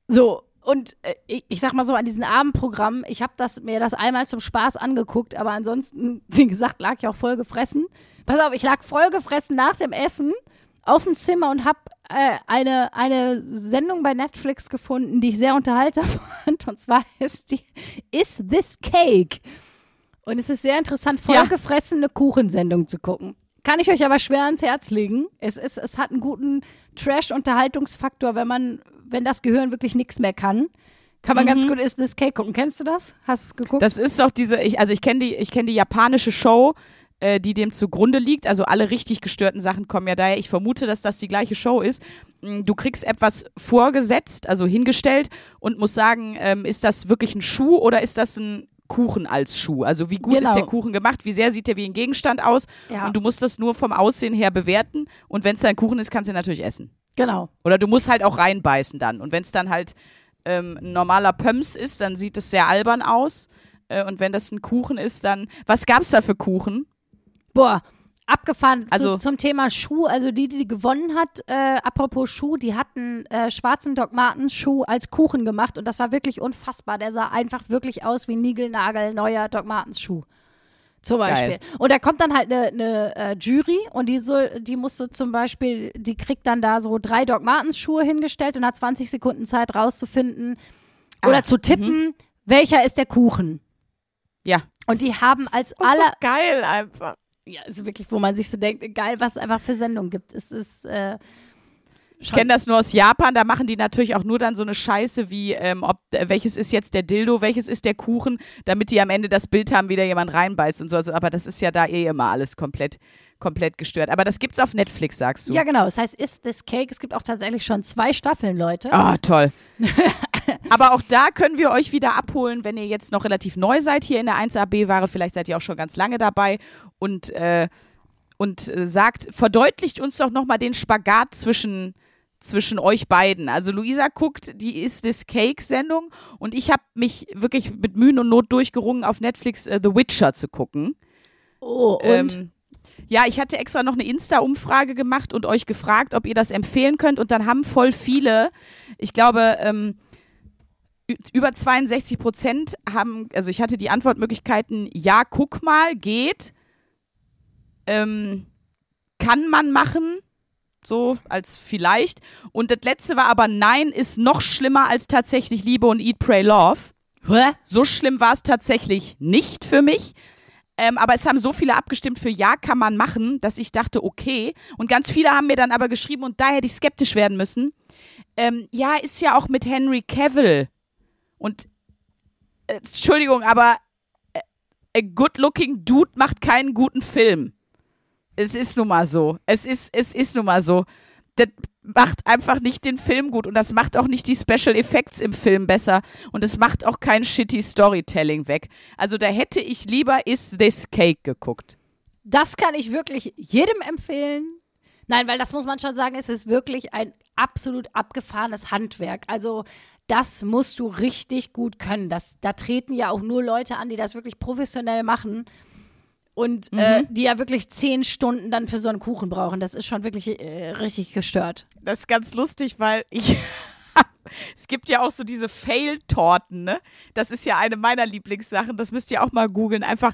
So, und äh, ich, ich sag mal so, an diesen Abendprogrammen, ich habe das, mir das einmal zum Spaß angeguckt, aber ansonsten, wie gesagt, lag ich auch voll gefressen. Pass auf, ich lag voll gefressen nach dem Essen auf dem Zimmer und habe äh, eine, eine Sendung bei Netflix gefunden, die ich sehr unterhaltsam fand. Und zwar ist die Is This Cake? Und es ist sehr interessant, Ja. vollgefressene Kuchensendung zu gucken. Kann ich euch aber schwer ans Herz legen. Es, ist, es hat einen guten Trash-Unterhaltungsfaktor, wenn man, wenn das Gehirn wirklich nichts mehr kann. Kann man ganz gut Is This Cake gucken. Kennst du das? Hast du es geguckt? Das ist doch diese, ich, also ich kenne die, ich kenne die japanische Show, äh, die dem zugrunde liegt. Also alle richtig gestörten Sachen kommen ja daher. Ich vermute, dass das die gleiche Show ist. Mm, Du kriegst etwas vorgesetzt, also hingestellt und musst sagen, ähm, ist das wirklich ein Schuh oder ist das ein Kuchen als Schuh? Also wie gut Genau. ist der Kuchen gemacht? Wie sehr sieht der wie ein Gegenstand aus? Ja. Und du musst das nur vom Aussehen her bewerten. Und wenn es dein Kuchen ist, kannst du ihn natürlich essen. genau. Oder du musst halt auch reinbeißen dann. Und wenn es dann halt ähm, ein normaler Pöms ist, dann sieht es sehr albern aus. Äh, und wenn das ein Kuchen ist, dann. Was gab's da für Kuchen? Boah, abgefahren Also- zu, zum Thema Schuh. Also die, die gewonnen hat, äh, apropos Schuh, die hatten äh, schwarzen Doc Martens Schuh als Kuchen gemacht und das war wirklich unfassbar. Der sah einfach wirklich aus wie Nigelnagel neuer Doc Martens Schuh. Zum Beispiel. Geil. Und da kommt dann halt eine ne, äh, Jury und die soll, die musste zum Beispiel, die kriegt dann da so drei Doc Martens Schuhe hingestellt und hat 20 Sekunden Zeit rauszufinden oder Ah, zu tippen, welcher ist der Kuchen. Ja. Und die haben als Das ist aller so geil einfach. Ja, ist wirklich, wo man sich so denkt, geil, was es einfach für Sendungen gibt. Es ist, äh, Ich kenne das nur aus Japan, da machen die natürlich auch nur dann so eine Scheiße wie, ähm, ob äh, welches ist jetzt der Dildo, welches ist der Kuchen, damit die am Ende das Bild haben, wie da jemand reinbeißt und so. Also, aber das ist ja da eh immer alles komplett, komplett gestört. Aber das gibt's auf Netflix, sagst du. ja genau, es heißt Is This Cake. Es gibt auch tatsächlich schon zwei Staffeln, Leute. Ah, toll. Aber auch da können wir euch wieder abholen, wenn ihr jetzt noch relativ neu seid hier in der 1AB-Ware. Vielleicht seid ihr auch schon ganz lange dabei und, äh, und äh, sagt, verdeutlicht uns doch nochmal den Spagat zwischen, zwischen euch beiden. Also Luisa guckt die Is This Cake-Sendung und ich habe mich wirklich mit Mühen und Not durchgerungen, auf Netflix äh, The Witcher zu gucken. Oh, und? Ähm, ja, ich hatte extra noch eine Insta-Umfrage gemacht und euch gefragt, ob ihr das empfehlen könnt. Und dann haben voll viele, ich glaube, ähm, über 62 Prozent haben, also ich hatte die Antwortmöglichkeiten, ja, guck mal, geht, ähm, kann man machen, so als vielleicht. Und das letzte war aber, nein, ist noch schlimmer als tatsächlich Liebe und Eat, Pray, Love. Hä? So schlimm war es tatsächlich nicht für mich. Ähm, aber es haben so viele abgestimmt für Ja kann man machen, dass ich dachte, okay. Und ganz viele haben mir dann aber geschrieben, und da hätte ich skeptisch werden müssen. Ähm, ja, ist ja auch mit Henry Cavill. Und äh, Entschuldigung, aber äh, a good-looking Dude macht keinen guten Film. Es ist nun mal so. Es ist, es ist nun mal so. Das macht einfach nicht den Film gut und das macht auch nicht die Special Effects im Film besser und es macht auch kein shitty Storytelling weg. Also da hätte ich lieber Is This Cake geguckt. Das kann ich wirklich jedem empfehlen. Nein, weil das muss man schon sagen, es ist wirklich ein absolut abgefahrenes Handwerk. Also das musst du richtig gut können. Das, da treten ja auch nur Leute an, die das wirklich professionell machen und äh, die ja wirklich zehn Stunden dann für so einen Kuchen brauchen. Das ist schon wirklich äh, richtig gestört. Das ist ganz lustig, weil ich es gibt ja auch so diese Fail-Torten, ne? Das ist ja eine meiner Lieblingssachen. Das müsst ihr auch mal googeln. Einfach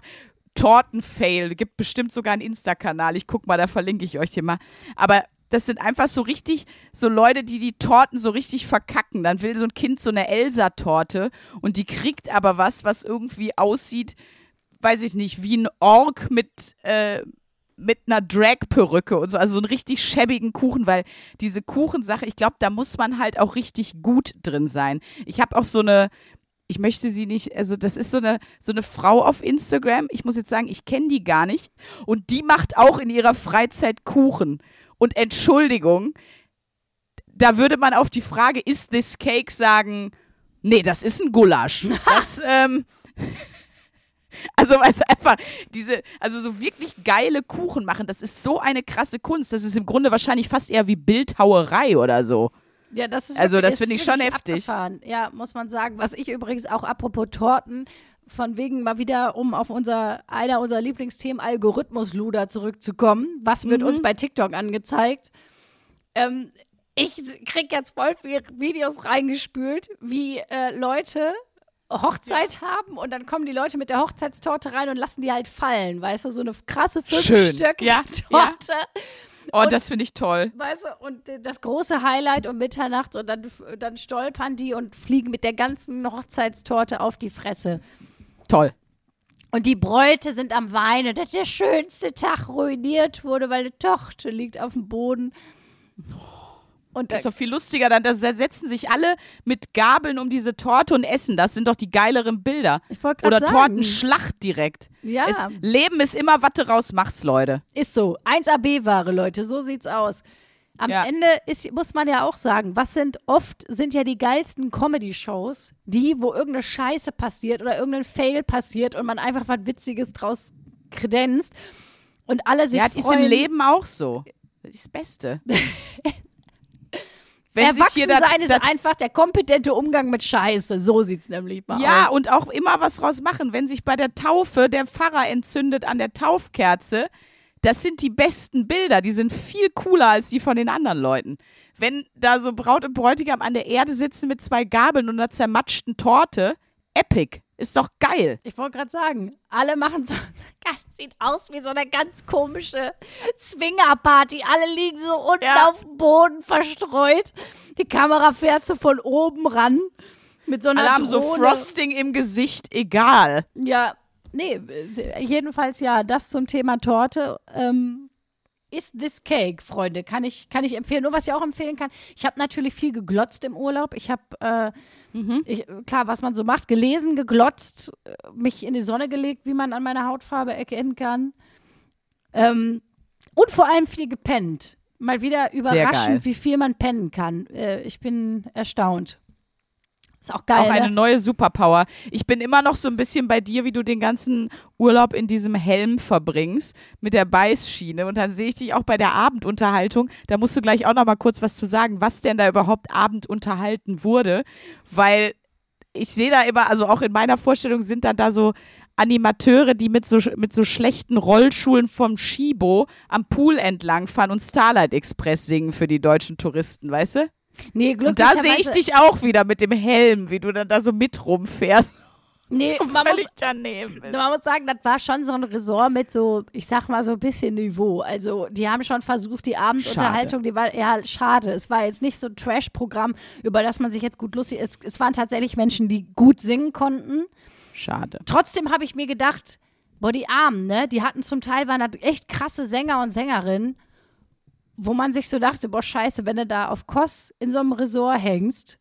Torten-Fail. Gibt bestimmt sogar einen Insta-Kanal. Ich guck mal, da verlinke ich euch hier mal. Aber das sind einfach so richtig, so Leute, die die Torten so richtig verkacken. Dann will so ein Kind so eine Elsa-Torte und die kriegt aber was, was irgendwie aussieht, weiß ich nicht, wie ein Ork mit, äh, mit einer Drag-Perücke und so, also so einen richtig schäbigen Kuchen, weil diese Kuchensache, ich glaube, da muss man halt auch richtig gut drin sein. Ich habe auch so eine, ich möchte sie nicht, also das ist so eine, so eine Frau auf Instagram, ich muss jetzt sagen, ich kenne die gar nicht und die macht auch in ihrer Freizeit Kuchen. Und Entschuldigung, da würde man auf die Frage, ist this cake sagen, nee, das ist ein Gulasch. Das, ähm, also, weil es einfach diese, also so wirklich geile Kuchen machen, das ist so eine krasse Kunst. Das ist im Grunde wahrscheinlich fast eher wie Bildhauerei oder so. Ja, das ist Also, wirklich- das finde ich schon heftig. abgefahren. Ja, muss man sagen. Was ich übrigens auch apropos Torten, von wegen mal wieder, um auf unser, einer unserer Lieblingsthemen Algorithmus-Luder zurückzukommen. Was wird Mhm. uns bei TikTok angezeigt? Ähm, ich krieg jetzt voll viele Videos reingespült, wie äh, Leute Hochzeit haben und dann kommen die Leute mit der Hochzeitstorte rein und lassen die halt fallen, weißt du, so eine krasse fünfstöckige Ja, Torte. ja. Oh, Und- das finde ich toll. Weißt du, und das große Highlight um Mitternacht und dann, dann stolpern die und fliegen mit der ganzen Hochzeitstorte auf die Fresse. Toll. Und die Bräute sind am Weinen, dass der schönste Tag ruiniert wurde, weil eine Tochter liegt auf dem Boden. Und Das ist da, doch viel lustiger. Dann da setzen sich alle mit Gabeln um diese Torte und essen. Das sind doch die geileren Bilder. ich Oder sagen, Tortenschlacht direkt. Ja. Es, Leben ist immer, was du raus machst, Leute. Ist so. 1AB-Ware, Leute, so sieht's aus. Am Ja. Ende ist, muss man ja auch sagen, was sind oft sind ja die geilsten Comedy-Shows, die, wo irgendeine Scheiße passiert oder irgendein Fail passiert und man einfach was Witziges draus kredenzt und alle sich Ja, das ist freuen. im Leben auch so. Das ist das Beste. Wenn Erwachsen das, sein ist einfach der kompetente Umgang mit Scheiße. So sieht's nämlich mal Ja, aus. und auch immer was draus machen. Wenn sich bei der Taufe der Pfarrer entzündet an der Taufkerze, das sind die besten Bilder. Die sind viel cooler als die von den anderen Leuten. Wenn da so Braut und Bräutigam an der Erde sitzen mit zwei Gabeln und einer zermatschten Torte, epic. Ist doch geil. Ich wollte gerade sagen, alle machen so, sieht aus wie so eine ganz komische Swingerparty. Alle liegen so unten Ja. auf dem Boden verstreut. Die Kamera fährt so von oben ran mit so einer Alle haben so. Frosting im Gesicht, egal. Ja, nee, jedenfalls ja, das zum Thema Torte. Ähm, ist this cake, Freunde, kann ich, kann ich empfehlen. Nur was ich auch empfehlen kann, ich habe natürlich viel geglotzt im Urlaub. Ich habe, äh, ich, klar, was man so macht, gelesen, geglotzt, mich in die Sonne gelegt, wie man an meiner Hautfarbe erkennen kann. Ähm, und vor allem viel gepennt. Mal wieder überraschend, wie viel man pennen kann. Äh, ich bin erstaunt. Ist auch geil. Auch eine ne? neue Superpower. Ich bin immer noch so ein bisschen bei dir, wie du den ganzen Urlaub in diesem Helm verbringst mit der Beißschiene. Und dann sehe ich dich auch bei der Abendunterhaltung. Da musst du gleich auch noch mal kurz was zu sagen, was denn da überhaupt Abend unterhalten wurde. Weil ich sehe da immer, also auch in meiner Vorstellung sind dann da so Animateure, die mit so, mit so schlechten Rollschulen vom Shibo am Pool entlangfahren und Starlight Express singen für die deutschen Touristen, weißt du? Nee, Und da sehe ich dich auch wieder mit dem Helm, wie du dann da so mit rumfährst. Nee, so man muss, man muss sagen, das war schon so ein Resort mit so, ich sag mal so ein bisschen Niveau. Also die haben schon versucht, die Abendunterhaltung, die war ja schade. Es war jetzt nicht so ein Trash-Programm, über das man sich jetzt gut lustig. Es, es waren tatsächlich Menschen, die gut singen konnten. Schade. Trotzdem habe ich mir gedacht, boah, die Armen, ne? Die hatten zum Teil waren das echt krasse Sänger und Sängerinnen, wo man sich so dachte, boah, scheiße, wenn du da auf Kos in so einem Resort hängst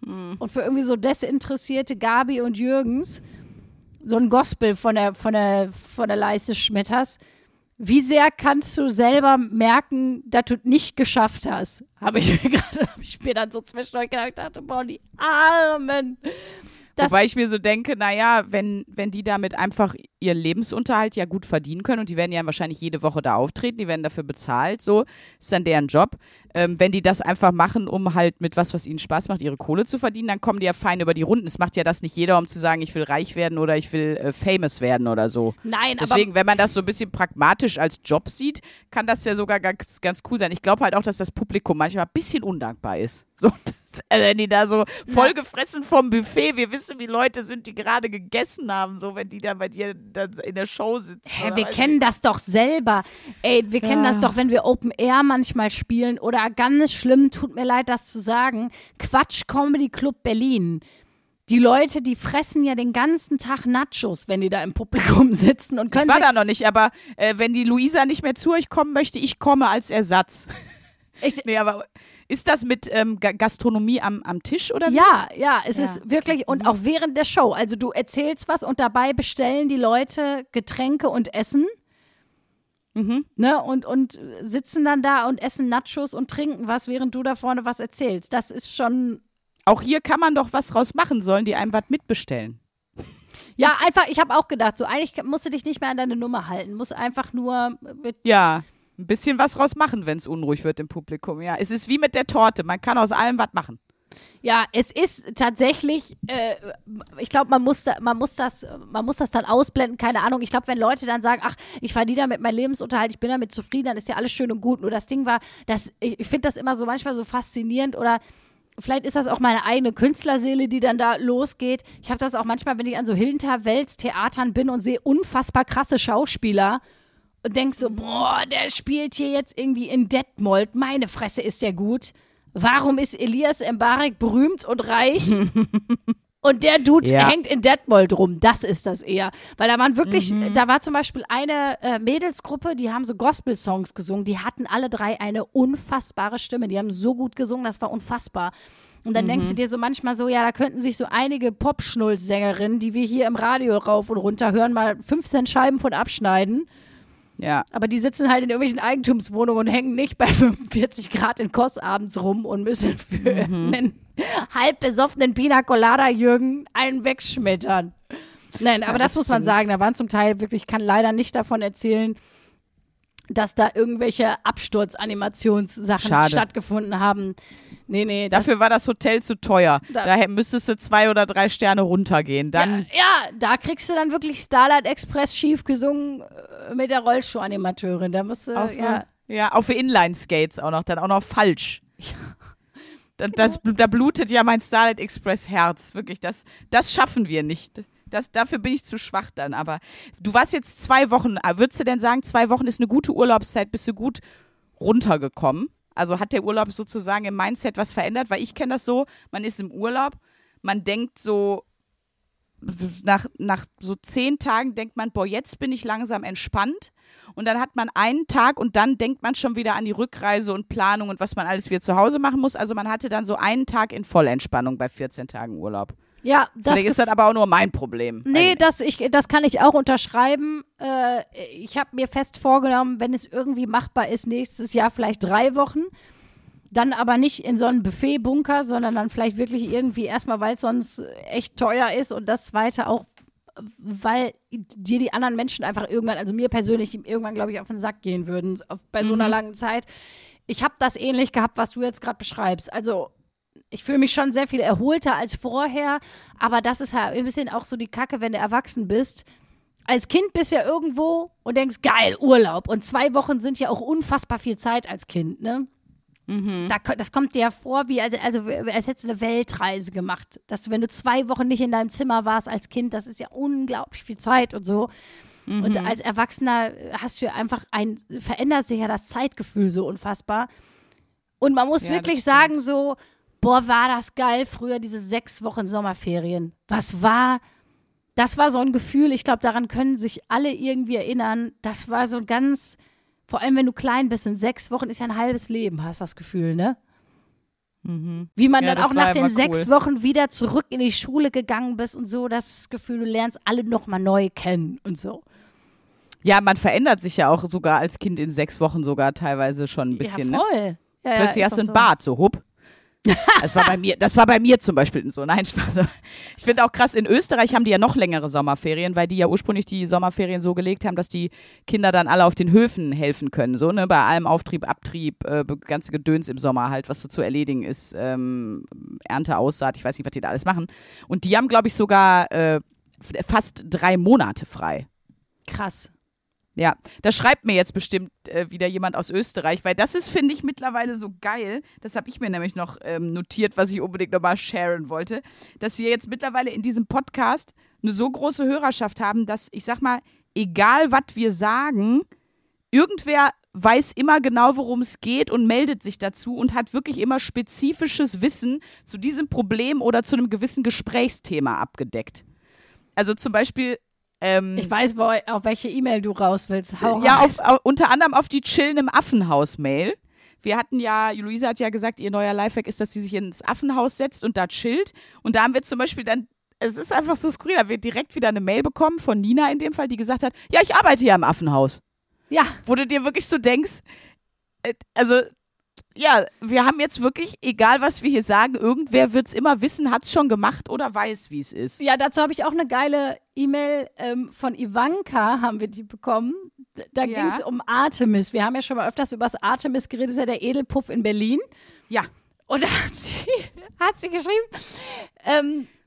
und für irgendwie so desinteressierte Gabi und Jürgens so ein Gospel von der, von der, von der Leiste schmetterst, wie sehr kannst du selber merken, dass du es nicht geschafft hast? Habe ich mir gerade, habe ich mir dann so zwischendurch gedacht, dachte, boah, die Armen. Das, Wobei ich mir so denke, naja, wenn, wenn die damit einfach ihren Lebensunterhalt ja gut verdienen können und die werden ja wahrscheinlich jede Woche da auftreten, die werden dafür bezahlt, so ist dann deren Job. Ähm, wenn die das einfach machen, um halt mit was, was ihnen Spaß macht, ihre Kohle zu verdienen, dann kommen die ja fein über die Runden. Es macht ja das nicht jeder, um zu sagen, ich will reich werden oder ich will äh, famous werden oder so. nein, aber Deswegen, wenn man das so ein bisschen pragmatisch als Job sieht, kann das ja sogar ganz, ganz cool sein. Ich glaube halt auch, dass das Publikum manchmal ein bisschen undankbar ist. So, also wenn die da so vollgefressen vom Buffet, wir wissen, wie Leute sind, die gerade gegessen haben, so wenn die da bei dir dann in der Show sitzen. Hä, wir kennen das doch selber. Ey, wir kennen Ja. das doch, wenn wir Open Air manchmal spielen oder ganz schlimm, tut mir leid, das zu sagen, Quatsch Comedy Club Berlin. Die Leute, die fressen ja den ganzen Tag Nachos, wenn die da im Publikum sitzen und Ich können war sich, da noch nicht, aber äh, wenn die Luisa nicht mehr zu euch kommen möchte, ich komme als Ersatz. Ich- nee, aber ist das mit ähm, Ga- Gastronomie am, am Tisch oder wie? Ja, ja, es Ja, ist wirklich und auch während der Show. Also du erzählst was und dabei bestellen die Leute Getränke und Essen. Mhm. Ne, und, und sitzen dann da und essen Nachos und trinken was, während du da vorne was erzählst. Das ist schon Auch hier kann man doch was draus machen, sollen die einem was mitbestellen. Ja, einfach, ich habe auch gedacht, so eigentlich musst du dich nicht mehr an deine Nummer halten, muss einfach nur mit, Ja, ein bisschen was draus machen, wenn es unruhig wird im Publikum. Ja, es ist wie mit der Torte. Man kann aus allem was machen. ja, es ist tatsächlich, äh, ich glaube, man muss, da, man das, man muss das dann ausblenden, keine Ahnung. Ich glaube, wenn Leute dann sagen, ach, ich verdiene damit meinen Lebensunterhalt, ich bin damit zufrieden, dann ist ja alles schön und gut. Nur das Ding war, dass ich, ich finde das immer so manchmal so faszinierend oder Vielleicht ist das auch meine eigene Künstlerseele, die dann da losgeht. Ich habe das auch manchmal, wenn ich an so Hinterweltstheatern bin und sehe unfassbar krasse Schauspieler und denk so, boah, der spielt hier jetzt irgendwie in Detmold. Meine Fresse ist der gut. Warum ist Elias Mbarek berühmt und reich? Und der Dude Ja. hängt in Detmold rum. Das ist das eher. Weil da waren wirklich, Mhm. da war zum Beispiel eine äh, Mädelsgruppe, die haben so Gospel-Songs gesungen. Die hatten alle drei eine unfassbare Stimme. Die haben so gut gesungen, das war unfassbar. Und dann Mhm. denkst du dir so manchmal so, ja, da könnten sich so einige Pop-Schnulz-Sängerinnen, die wir hier im Radio rauf und runter hören, mal 15 Scheiben von abschneiden. Ja. Aber die sitzen halt in irgendwelchen Eigentumswohnungen und hängen nicht bei 45 Grad in Kos abends rum und müssen für einen halb besoffenen Pina Colada Jürgen einen wegschmettern. Nein, aber Ja, das, das muss man sagen. Da waren zum Teil wirklich, ich kann leider nicht davon erzählen, dass da irgendwelche Absturzanimationssachen Schade. stattgefunden haben. Nee, nee. Das, Dafür war das Hotel zu teuer. Da- Daher müsstest du zwei oder drei Sterne runtergehen. Dann, ja, ja, da kriegst du dann wirklich Starlight Express schief gesungen äh, mit der Rollschuh-Animateurin. Da musst du, auf, ja. ja. auf Inline-Skates auch noch, dann auch noch falsch. Da, das, da blutet ja mein Starlight Express Herz. Wirklich, das, das schaffen wir nicht. Das, dafür bin ich zu schwach dann. Aber du warst jetzt zwei Wochen. äh, Würdest du denn sagen, zwei Wochen ist eine gute Urlaubszeit? Bist du gut runtergekommen? Also hat der Urlaub sozusagen im Mindset was verändert? Weil ich kenne das so, man ist im Urlaub, man denkt so, nach, nach so zehn Tagen denkt man, boah, jetzt bin ich langsam entspannt. Und dann hat man einen Tag und dann denkt man schon wieder an die Rückreise und Planung und was man alles wieder zu Hause machen muss. Also man hatte dann so einen Tag in Vollentspannung bei 14 Tagen Urlaub. ja, das Vielleicht ist das aber auch nur mein Problem. Nee, das, ich, das kann ich auch unterschreiben. Äh, ich habe mir fest vorgenommen, wenn es irgendwie machbar ist, nächstes Jahr vielleicht drei Wochen. Dann aber nicht in so einem Buffet-Bunker, sondern dann vielleicht wirklich irgendwie erstmal, weil es sonst echt teuer ist und das zweite auch, weil dir die anderen Menschen einfach irgendwann, also mir persönlich, irgendwann, glaube ich, auf den Sack gehen würden auf, bei so einer langen Zeit. Ich habe das ähnlich gehabt, was du jetzt gerade beschreibst. Also ich fühle mich schon sehr viel erholter als vorher, aber das ist halt ein bisschen auch so die Kacke, wenn du erwachsen bist. Als Kind bist du ja irgendwo und denkst, geil, Urlaub. Und zwei Wochen sind ja auch unfassbar viel Zeit als Kind, ne? Da, ko- das kommt dir ja vor, wie als, also, als hättest du eine Weltreise gemacht. Dass du, wenn du zwei Wochen nicht in deinem Zimmer warst als Kind, das ist ja unglaublich viel Zeit und so. Und als Erwachsener hast du einfach ein, verändert sich ja das Zeitgefühl so unfassbar. Und man muss Ja, wirklich sagen, so, boah, war das geil früher, diese sechs Wochen Sommerferien. Was war, das war so ein Gefühl, ich glaube, daran können sich alle irgendwie erinnern. Das war so ein ganz, vor allem wenn du klein bist, in sechs Wochen ist ja ein halbes Leben, hast das Gefühl, ne? Wie man Ja, dann auch nach den immer sechs cool. Wochen wieder zurück in die Schule gegangen bist und so, das Gefühl, du lernst alle nochmal neu kennen und so. Ja, man verändert sich ja auch sogar als Kind in sechs Wochen sogar teilweise schon ein bisschen. ja, ne? voll. Ja, ja, Plötzlich hast du einen so. Bart, so hupp. Das war bei mir, das war bei mir zum Beispiel so. Nein, Spaß. Ich finde auch krass, in Österreich haben die ja noch längere Sommerferien, weil die ja ursprünglich die Sommerferien so gelegt haben, dass die Kinder dann alle auf den Höfen helfen können. So, ne, bei allem Auftrieb, Abtrieb, äh, ganze Gedöns im Sommer halt, was so zu erledigen ist, ähm, Ernte, Aussaat, ich weiß nicht, was die da alles machen. Und die haben, glaube ich, sogar äh, fast drei Monate frei. Krass. Ja, da schreibt mir jetzt bestimmt äh, wieder jemand aus Österreich, weil das ist, finde ich, mittlerweile so geil. Das habe ich mir nämlich noch ähm, notiert, was ich unbedingt nochmal sharen wollte, dass wir jetzt mittlerweile in diesem Podcast eine so große Hörerschaft haben, dass ich sag mal, egal was wir sagen, irgendwer weiß immer genau, worum es geht und meldet sich dazu und hat wirklich immer spezifisches Wissen zu diesem Problem oder zu einem gewissen Gesprächsthema abgedeckt. Also zum Beispiel. Ähm, Ich weiß, wo, auf welche E-Mail du raus willst. Hau ja, auf, au- unter anderem auf die Chillen im Affenhaus-Mail. Wir hatten ja, Luisa hat ja gesagt, ihr neuer Lifehack ist, dass sie sich ins Affenhaus setzt und da chillt. Und da haben wir zum Beispiel dann, es ist einfach so skurril, da haben wir direkt wieder eine Mail bekommen von Nina in dem Fall, die gesagt hat, ja, ich arbeite hier im Affenhaus. Ja, Wo du dir wirklich so denkst, äh, also, ja, wir haben jetzt wirklich, egal was wir hier sagen, irgendwer wird es immer wissen, hat es schon gemacht oder weiß, wie es ist. ja, dazu habe ich auch eine geile E-Mail ähm, von Ivanka, haben wir die bekommen. Da Ja. ging es um Artemis. Wir haben ja schon mal öfters über das Artemis geredet, das ist ja der Edelpuff in Berlin. Ja. Und da hat sie, hat sie geschrieben, ähm, äh,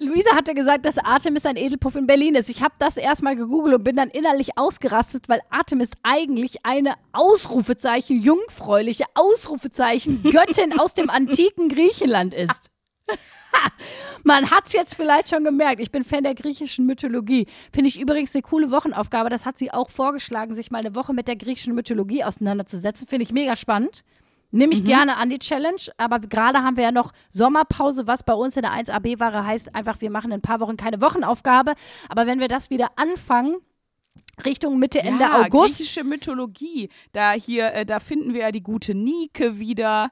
Luisa hatte gesagt, dass Artemis ein Edelpuff in Berlin ist. Ich habe das erstmal gegoogelt und bin dann innerlich ausgerastet, weil Artemis eigentlich eine Ausrufezeichen, jungfräuliche Ausrufezeichen, Göttin aus dem antiken Griechenland ist. Man hat es jetzt vielleicht schon gemerkt. Ich bin Fan der griechischen Mythologie. Finde ich übrigens eine coole Wochenaufgabe. Das hat sie auch vorgeschlagen, sich mal eine Woche mit der griechischen Mythologie auseinanderzusetzen. Finde ich mega spannend. Nehme Mhm. ich gerne an die Challenge, aber gerade haben wir ja noch Sommerpause, was bei uns in der 1AB-Ware heißt, einfach, wir machen in ein paar Wochen keine Wochenaufgabe. Aber wenn wir das wieder anfangen, Richtung Mitte, Ende ja, August, griechische Mythologie. Da hier, äh, da finden wir ja die gute Nike wieder.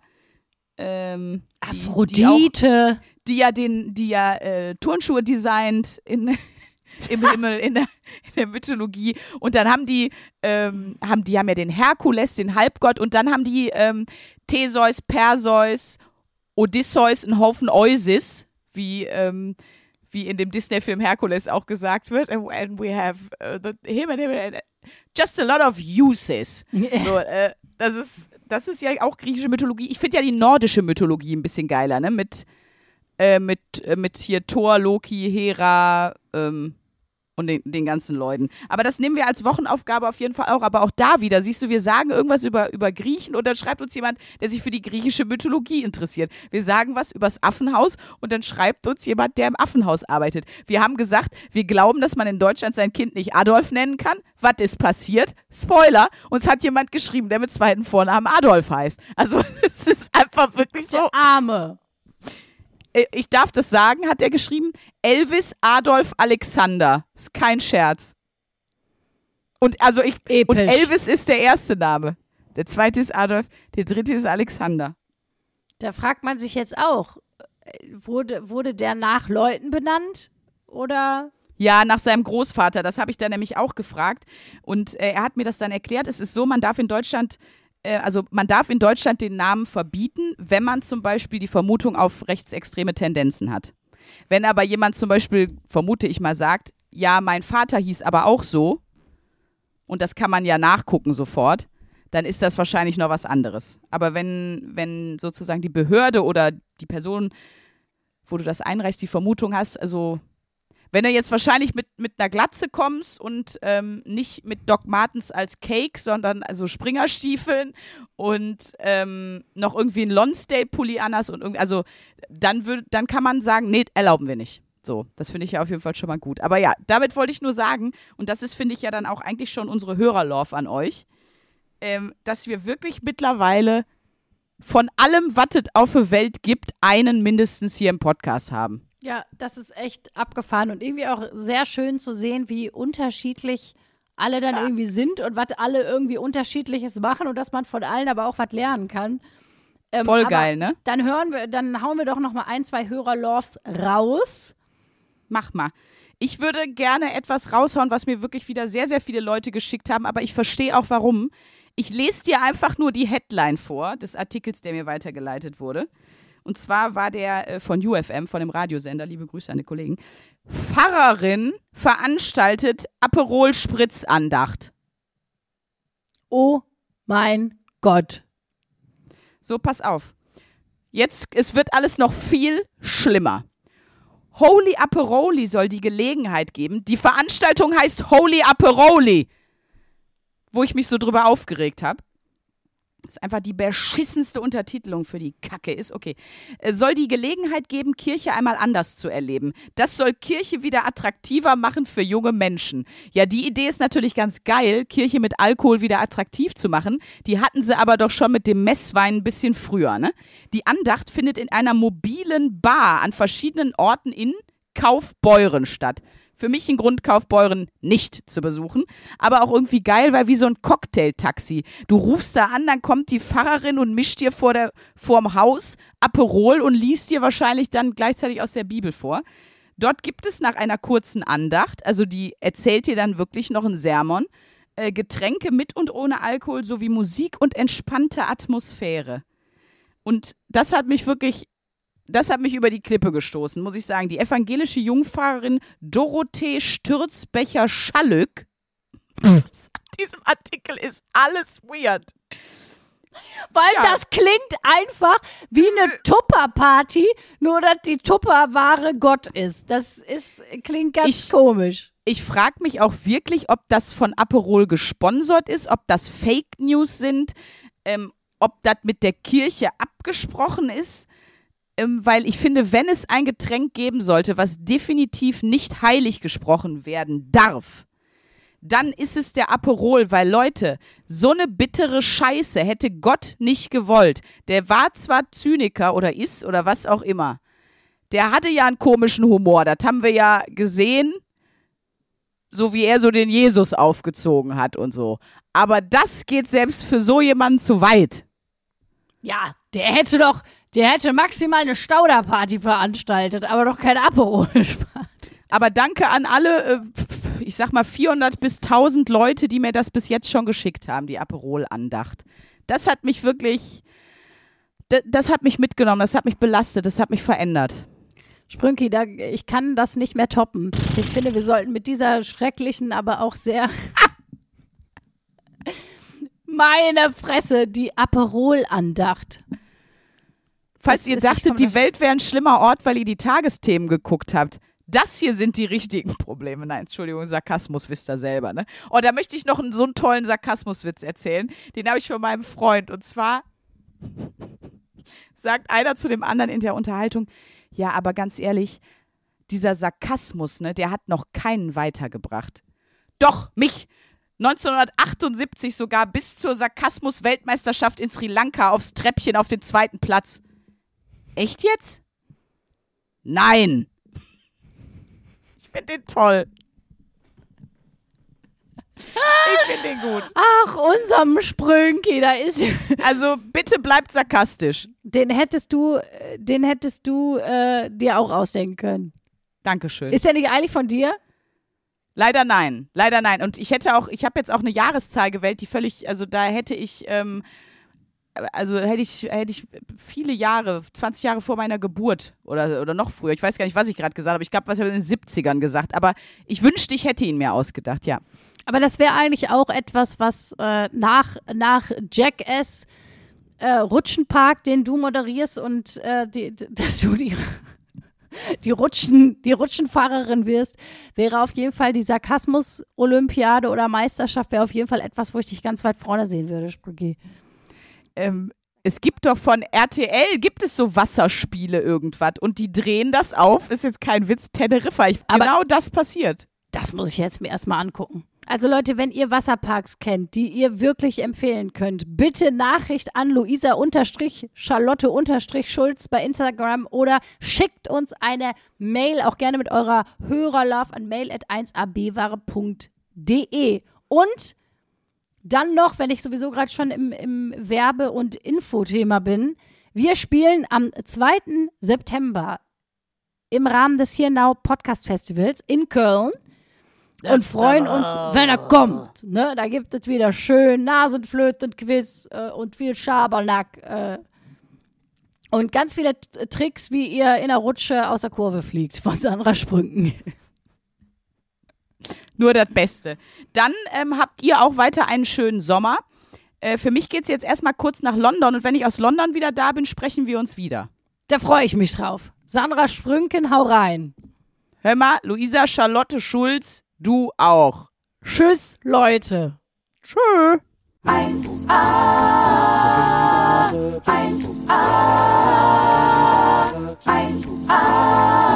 Ähm, die, die, auch, Aphrodite. die ja den, die ja äh, Turnschuhe designt in, im Himmel in der, in der Mythologie. Und dann haben die, ähm, haben die haben ja den Herkules, den Halbgott, und dann haben die ähm, Theseus, Perseus, Odysseus, einen Haufen Eusis, wie ähm, wie in dem Disney-Film Herkules auch gesagt wird. And, we have uh, the, him and him and just a lot of uses. So, äh, das ist, das ist ja auch griechische Mythologie. Ich finde ja die nordische Mythologie ein bisschen geiler, ne? Mit, äh, mit, äh, mit hier Thor, Loki, Hera ähm, und den, den ganzen Leuten. Aber das nehmen wir als Wochenaufgabe auf jeden Fall auch. Aber auch da wieder, siehst du, wir sagen irgendwas über, über Griechen und dann schreibt uns jemand, der sich für die griechische Mythologie interessiert. Wir sagen was übers Affenhaus und dann schreibt uns jemand, der im Affenhaus arbeitet. Wir haben gesagt, wir glauben, dass man in Deutschland sein Kind nicht Adolf nennen kann. Was ist passiert? Spoiler. Uns hat jemand geschrieben, der mit zweiten Vornamen Adolf heißt. Also es ist einfach wirklich so. Der Arme. Äh, Ich darf das sagen, hat er geschrieben. Elvis Adolf Alexander. Ist kein Scherz. Und also ich. Episch. Und Elvis ist der erste Name. Der zweite ist Adolf, der dritte ist Alexander. Da fragt man sich jetzt auch, wurde, wurde der nach Leuten benannt? Oder? Ja, nach seinem Großvater. Das habe ich dann nämlich auch gefragt. Und äh, er hat mir das dann erklärt. Es ist so, man darf in Deutschland, also man darf in Deutschland den Namen verbieten, wenn man zum Beispiel die Vermutung auf rechtsextreme Tendenzen hat. Wenn aber jemand zum Beispiel, vermute ich mal, sagt, ja, mein Vater hieß aber auch so, und das kann man ja nachgucken sofort, dann ist das wahrscheinlich noch was anderes. Aber wenn, wenn sozusagen die Behörde oder die Person, wo du das einreichst, die Vermutung hast, also wenn du jetzt wahrscheinlich mit, mit einer Glatze kommst und ähm, nicht mit Doc Martens als Cake, sondern also Springerstiefeln und ähm, noch irgendwie ein Lonsdale-Pulli anhast und irgendwie, also dann, würd, dann kann man sagen, nee, erlauben wir nicht. So, das finde ich ja auf jeden Fall schon mal gut. Aber ja, damit wollte ich nur sagen, und das ist, finde ich, ja dann auch eigentlich schon unsere Hörerlove an euch, ähm, dass wir wirklich mittlerweile von allem, was es auf der Welt gibt, einen mindestens hier im Podcast haben. Ja, das ist echt abgefahren und irgendwie auch sehr schön zu sehen, wie unterschiedlich alle dann irgendwie sind und was alle irgendwie unterschiedliches machen und dass man von allen aber auch was lernen kann. Ähm, Voll geil, ne? Dann hören wir, dann hauen wir doch noch mal ein, zwei Hörerloves raus. Mach mal. Ich würde gerne etwas raushauen, was mir wirklich wieder sehr, sehr viele Leute geschickt haben, aber ich verstehe auch warum. Ich lese dir einfach nur die Headline vor des Artikels, der mir weitergeleitet wurde. Und zwar war der äh, von UFM, von dem Radiosender. Liebe Grüße an die Kollegen. Pfarrerin veranstaltet Aperol-Spritzandacht. Oh mein Gott. So, pass auf. Jetzt, es wird alles noch viel schlimmer. Holy Aperoli soll die Gelegenheit geben. Die Veranstaltung heißt Holy Aperoli. Wo ich mich so drüber aufgeregt habe. Ist einfach die beschissenste Untertitelung für die Kacke ist. Okay. Äh, Soll die Gelegenheit geben, Kirche einmal anders zu erleben. Das soll Kirche wieder attraktiver machen für junge Menschen. Ja, die Idee ist natürlich ganz geil, Kirche mit Alkohol wieder attraktiv zu machen. Die hatten sie aber doch schon mit dem Messwein ein bisschen früher, ne? Die Andacht findet in einer mobilen Bar an verschiedenen Orten in Kaufbeuren statt. Für mich ein Grund, Kaufbeuren nicht zu besuchen. Aber auch irgendwie geil, weil wie so ein Cocktailtaxi. Du rufst da an, dann kommt die Pfarrerin und mischt dir vor der, vorm Haus Aperol und liest dir wahrscheinlich dann gleichzeitig aus der Bibel vor. Dort gibt es nach einer kurzen Andacht, also die erzählt dir dann wirklich noch ein Sermon, äh, Getränke mit und ohne Alkohol sowie Musik und entspannte Atmosphäre. Und das hat mich wirklich das hat mich über die Klippe gestoßen, muss ich sagen. Die evangelische Jungfahrerin Dorothee Stürzbecher-Schallück. In diesem Artikel ist alles weird. Weil Ja. das klingt einfach wie eine Tupper-Party, nur dass die Tupperware Gott ist. Das ist, klingt ganz Ich- komisch. Ich frage mich auch wirklich, ob das von Aperol gesponsert ist, ob das Fake News sind, ähm, ob das mit der Kirche abgesprochen ist. Ähm, weil ich finde, wenn es ein Getränk geben sollte, was definitiv nicht heilig gesprochen werden darf, dann ist es der Aperol, weil Leute, so eine bittere Scheiße hätte Gott nicht gewollt. Der war zwar Zyniker oder ist oder was auch immer. Der hatte ja einen komischen Humor, das haben wir ja gesehen, so wie er so den Jesus aufgezogen hat und so. Aber das geht selbst für so jemanden zu weit. Ja, der hätte doch, der hätte maximal eine Stauderparty veranstaltet, aber doch kein Aperol spart. Aber danke an alle, äh, ich sag mal 400 bis 1000 Leute, die mir das bis jetzt schon geschickt haben, die Aperol-Andacht. Das hat mich wirklich, das, das hat mich mitgenommen, das hat mich belastet, das hat mich verändert. Sprünki, da, ich kann das nicht mehr toppen. Ich finde, wir sollten mit dieser schrecklichen, aber auch sehr. Meine Fresse, die Aperol-Andacht. Falls Das ihr dachtet, die Welt wäre ein schlimmer Ort, weil ihr die Tagesthemen geguckt habt. Das hier sind die richtigen Probleme. Nein, Entschuldigung, Sarkasmus wisst ihr selber, ne? Oh, da möchte ich noch einen, so einen tollen Sarkasmuswitz erzählen. Den habe ich von meinem Freund. Und zwar sagt einer zu dem anderen in der Unterhaltung, ja, aber ganz ehrlich, dieser Sarkasmus, ne, der hat noch keinen weitergebracht. Doch, mich. 1978 sogar bis zur Sarkasmus-Weltmeisterschaft in Sri Lanka aufs Treppchen auf den zweiten Platz. Echt jetzt? Nein. Ich finde den toll. Ich finde den gut. Ach, unserem Sprünki, da ist. Also bitte bleibt sarkastisch. Den hättest du, äh, den hättest du äh, dir auch ausdenken können. Dankeschön. Ist der nicht eigentlich von dir? Leider nein. Leider nein. Und ich hätte auch, ich habe jetzt auch eine Jahreszahl gewählt, die völlig, also da hätte ich, ähm, also hätte ich, hätte ich viele Jahre, 20 Jahre vor meiner Geburt oder, oder noch früher, ich weiß gar nicht, was ich gerade gesagt habe, ich glaube, was habe ich in den 70ern gesagt, aber ich wünschte, ich hätte ihn mir ausgedacht, ja. Aber das wäre eigentlich auch etwas, was äh, nach, nach Jackass äh, Rutschenpark, den du moderierst und äh, die, dass du die, die, Rutschen, die Rutschenfahrerin wirst, wäre auf jeden Fall die Sarkasmus-Olympiade oder Meisterschaft, wäre auf jeden Fall etwas, wo ich dich ganz weit vorne sehen würde, Sprüggi. Ähm, es gibt doch von RTL, gibt es so Wasserspiele irgendwas und die drehen das auf, ist jetzt kein Witz, Teneriffa. Ich, Aber- genau das passiert. Das muss ich jetzt mir erstmal angucken. Also Leute, wenn ihr Wasserparks kennt, die ihr wirklich empfehlen könnt, bitte Nachricht an Luisa-Charlotte-Schulz bei Instagram oder schickt uns eine Mail, auch gerne mit eurer Hörerlove an mail at 1abware.de. Und dann noch, wenn ich sowieso gerade schon im, im Werbe- und Infothema bin, wir spielen am 2. September im Rahmen des Here Now Podcast Festivals in Köln und freuen uns, wenn er kommt. Ne? Da gibt es wieder schön Nasenflöten-Quiz äh, und viel Schabernack äh, und ganz viele Tricks, wie ihr in der Rutsche aus der Kurve fliegt von Sandra Sprünken. Nur das Beste. Dann ähm, habt ihr auch weiter einen schönen Sommer. Äh, für mich geht es jetzt erstmal kurz nach London und wenn ich aus London wieder da bin, sprechen wir uns wieder. Da freue ich mich drauf. Sandra Sprünken, hau rein. Hör mal, Luisa Charlotte Schulz, du auch. Tschüss, Leute. Tschö. 1A, 1A, 1A, 1A,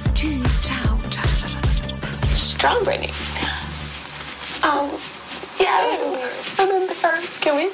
Tschüss, ciao, ciao, ciao, ciao. Strong Britney. Um, yeah, I remember first. Can we?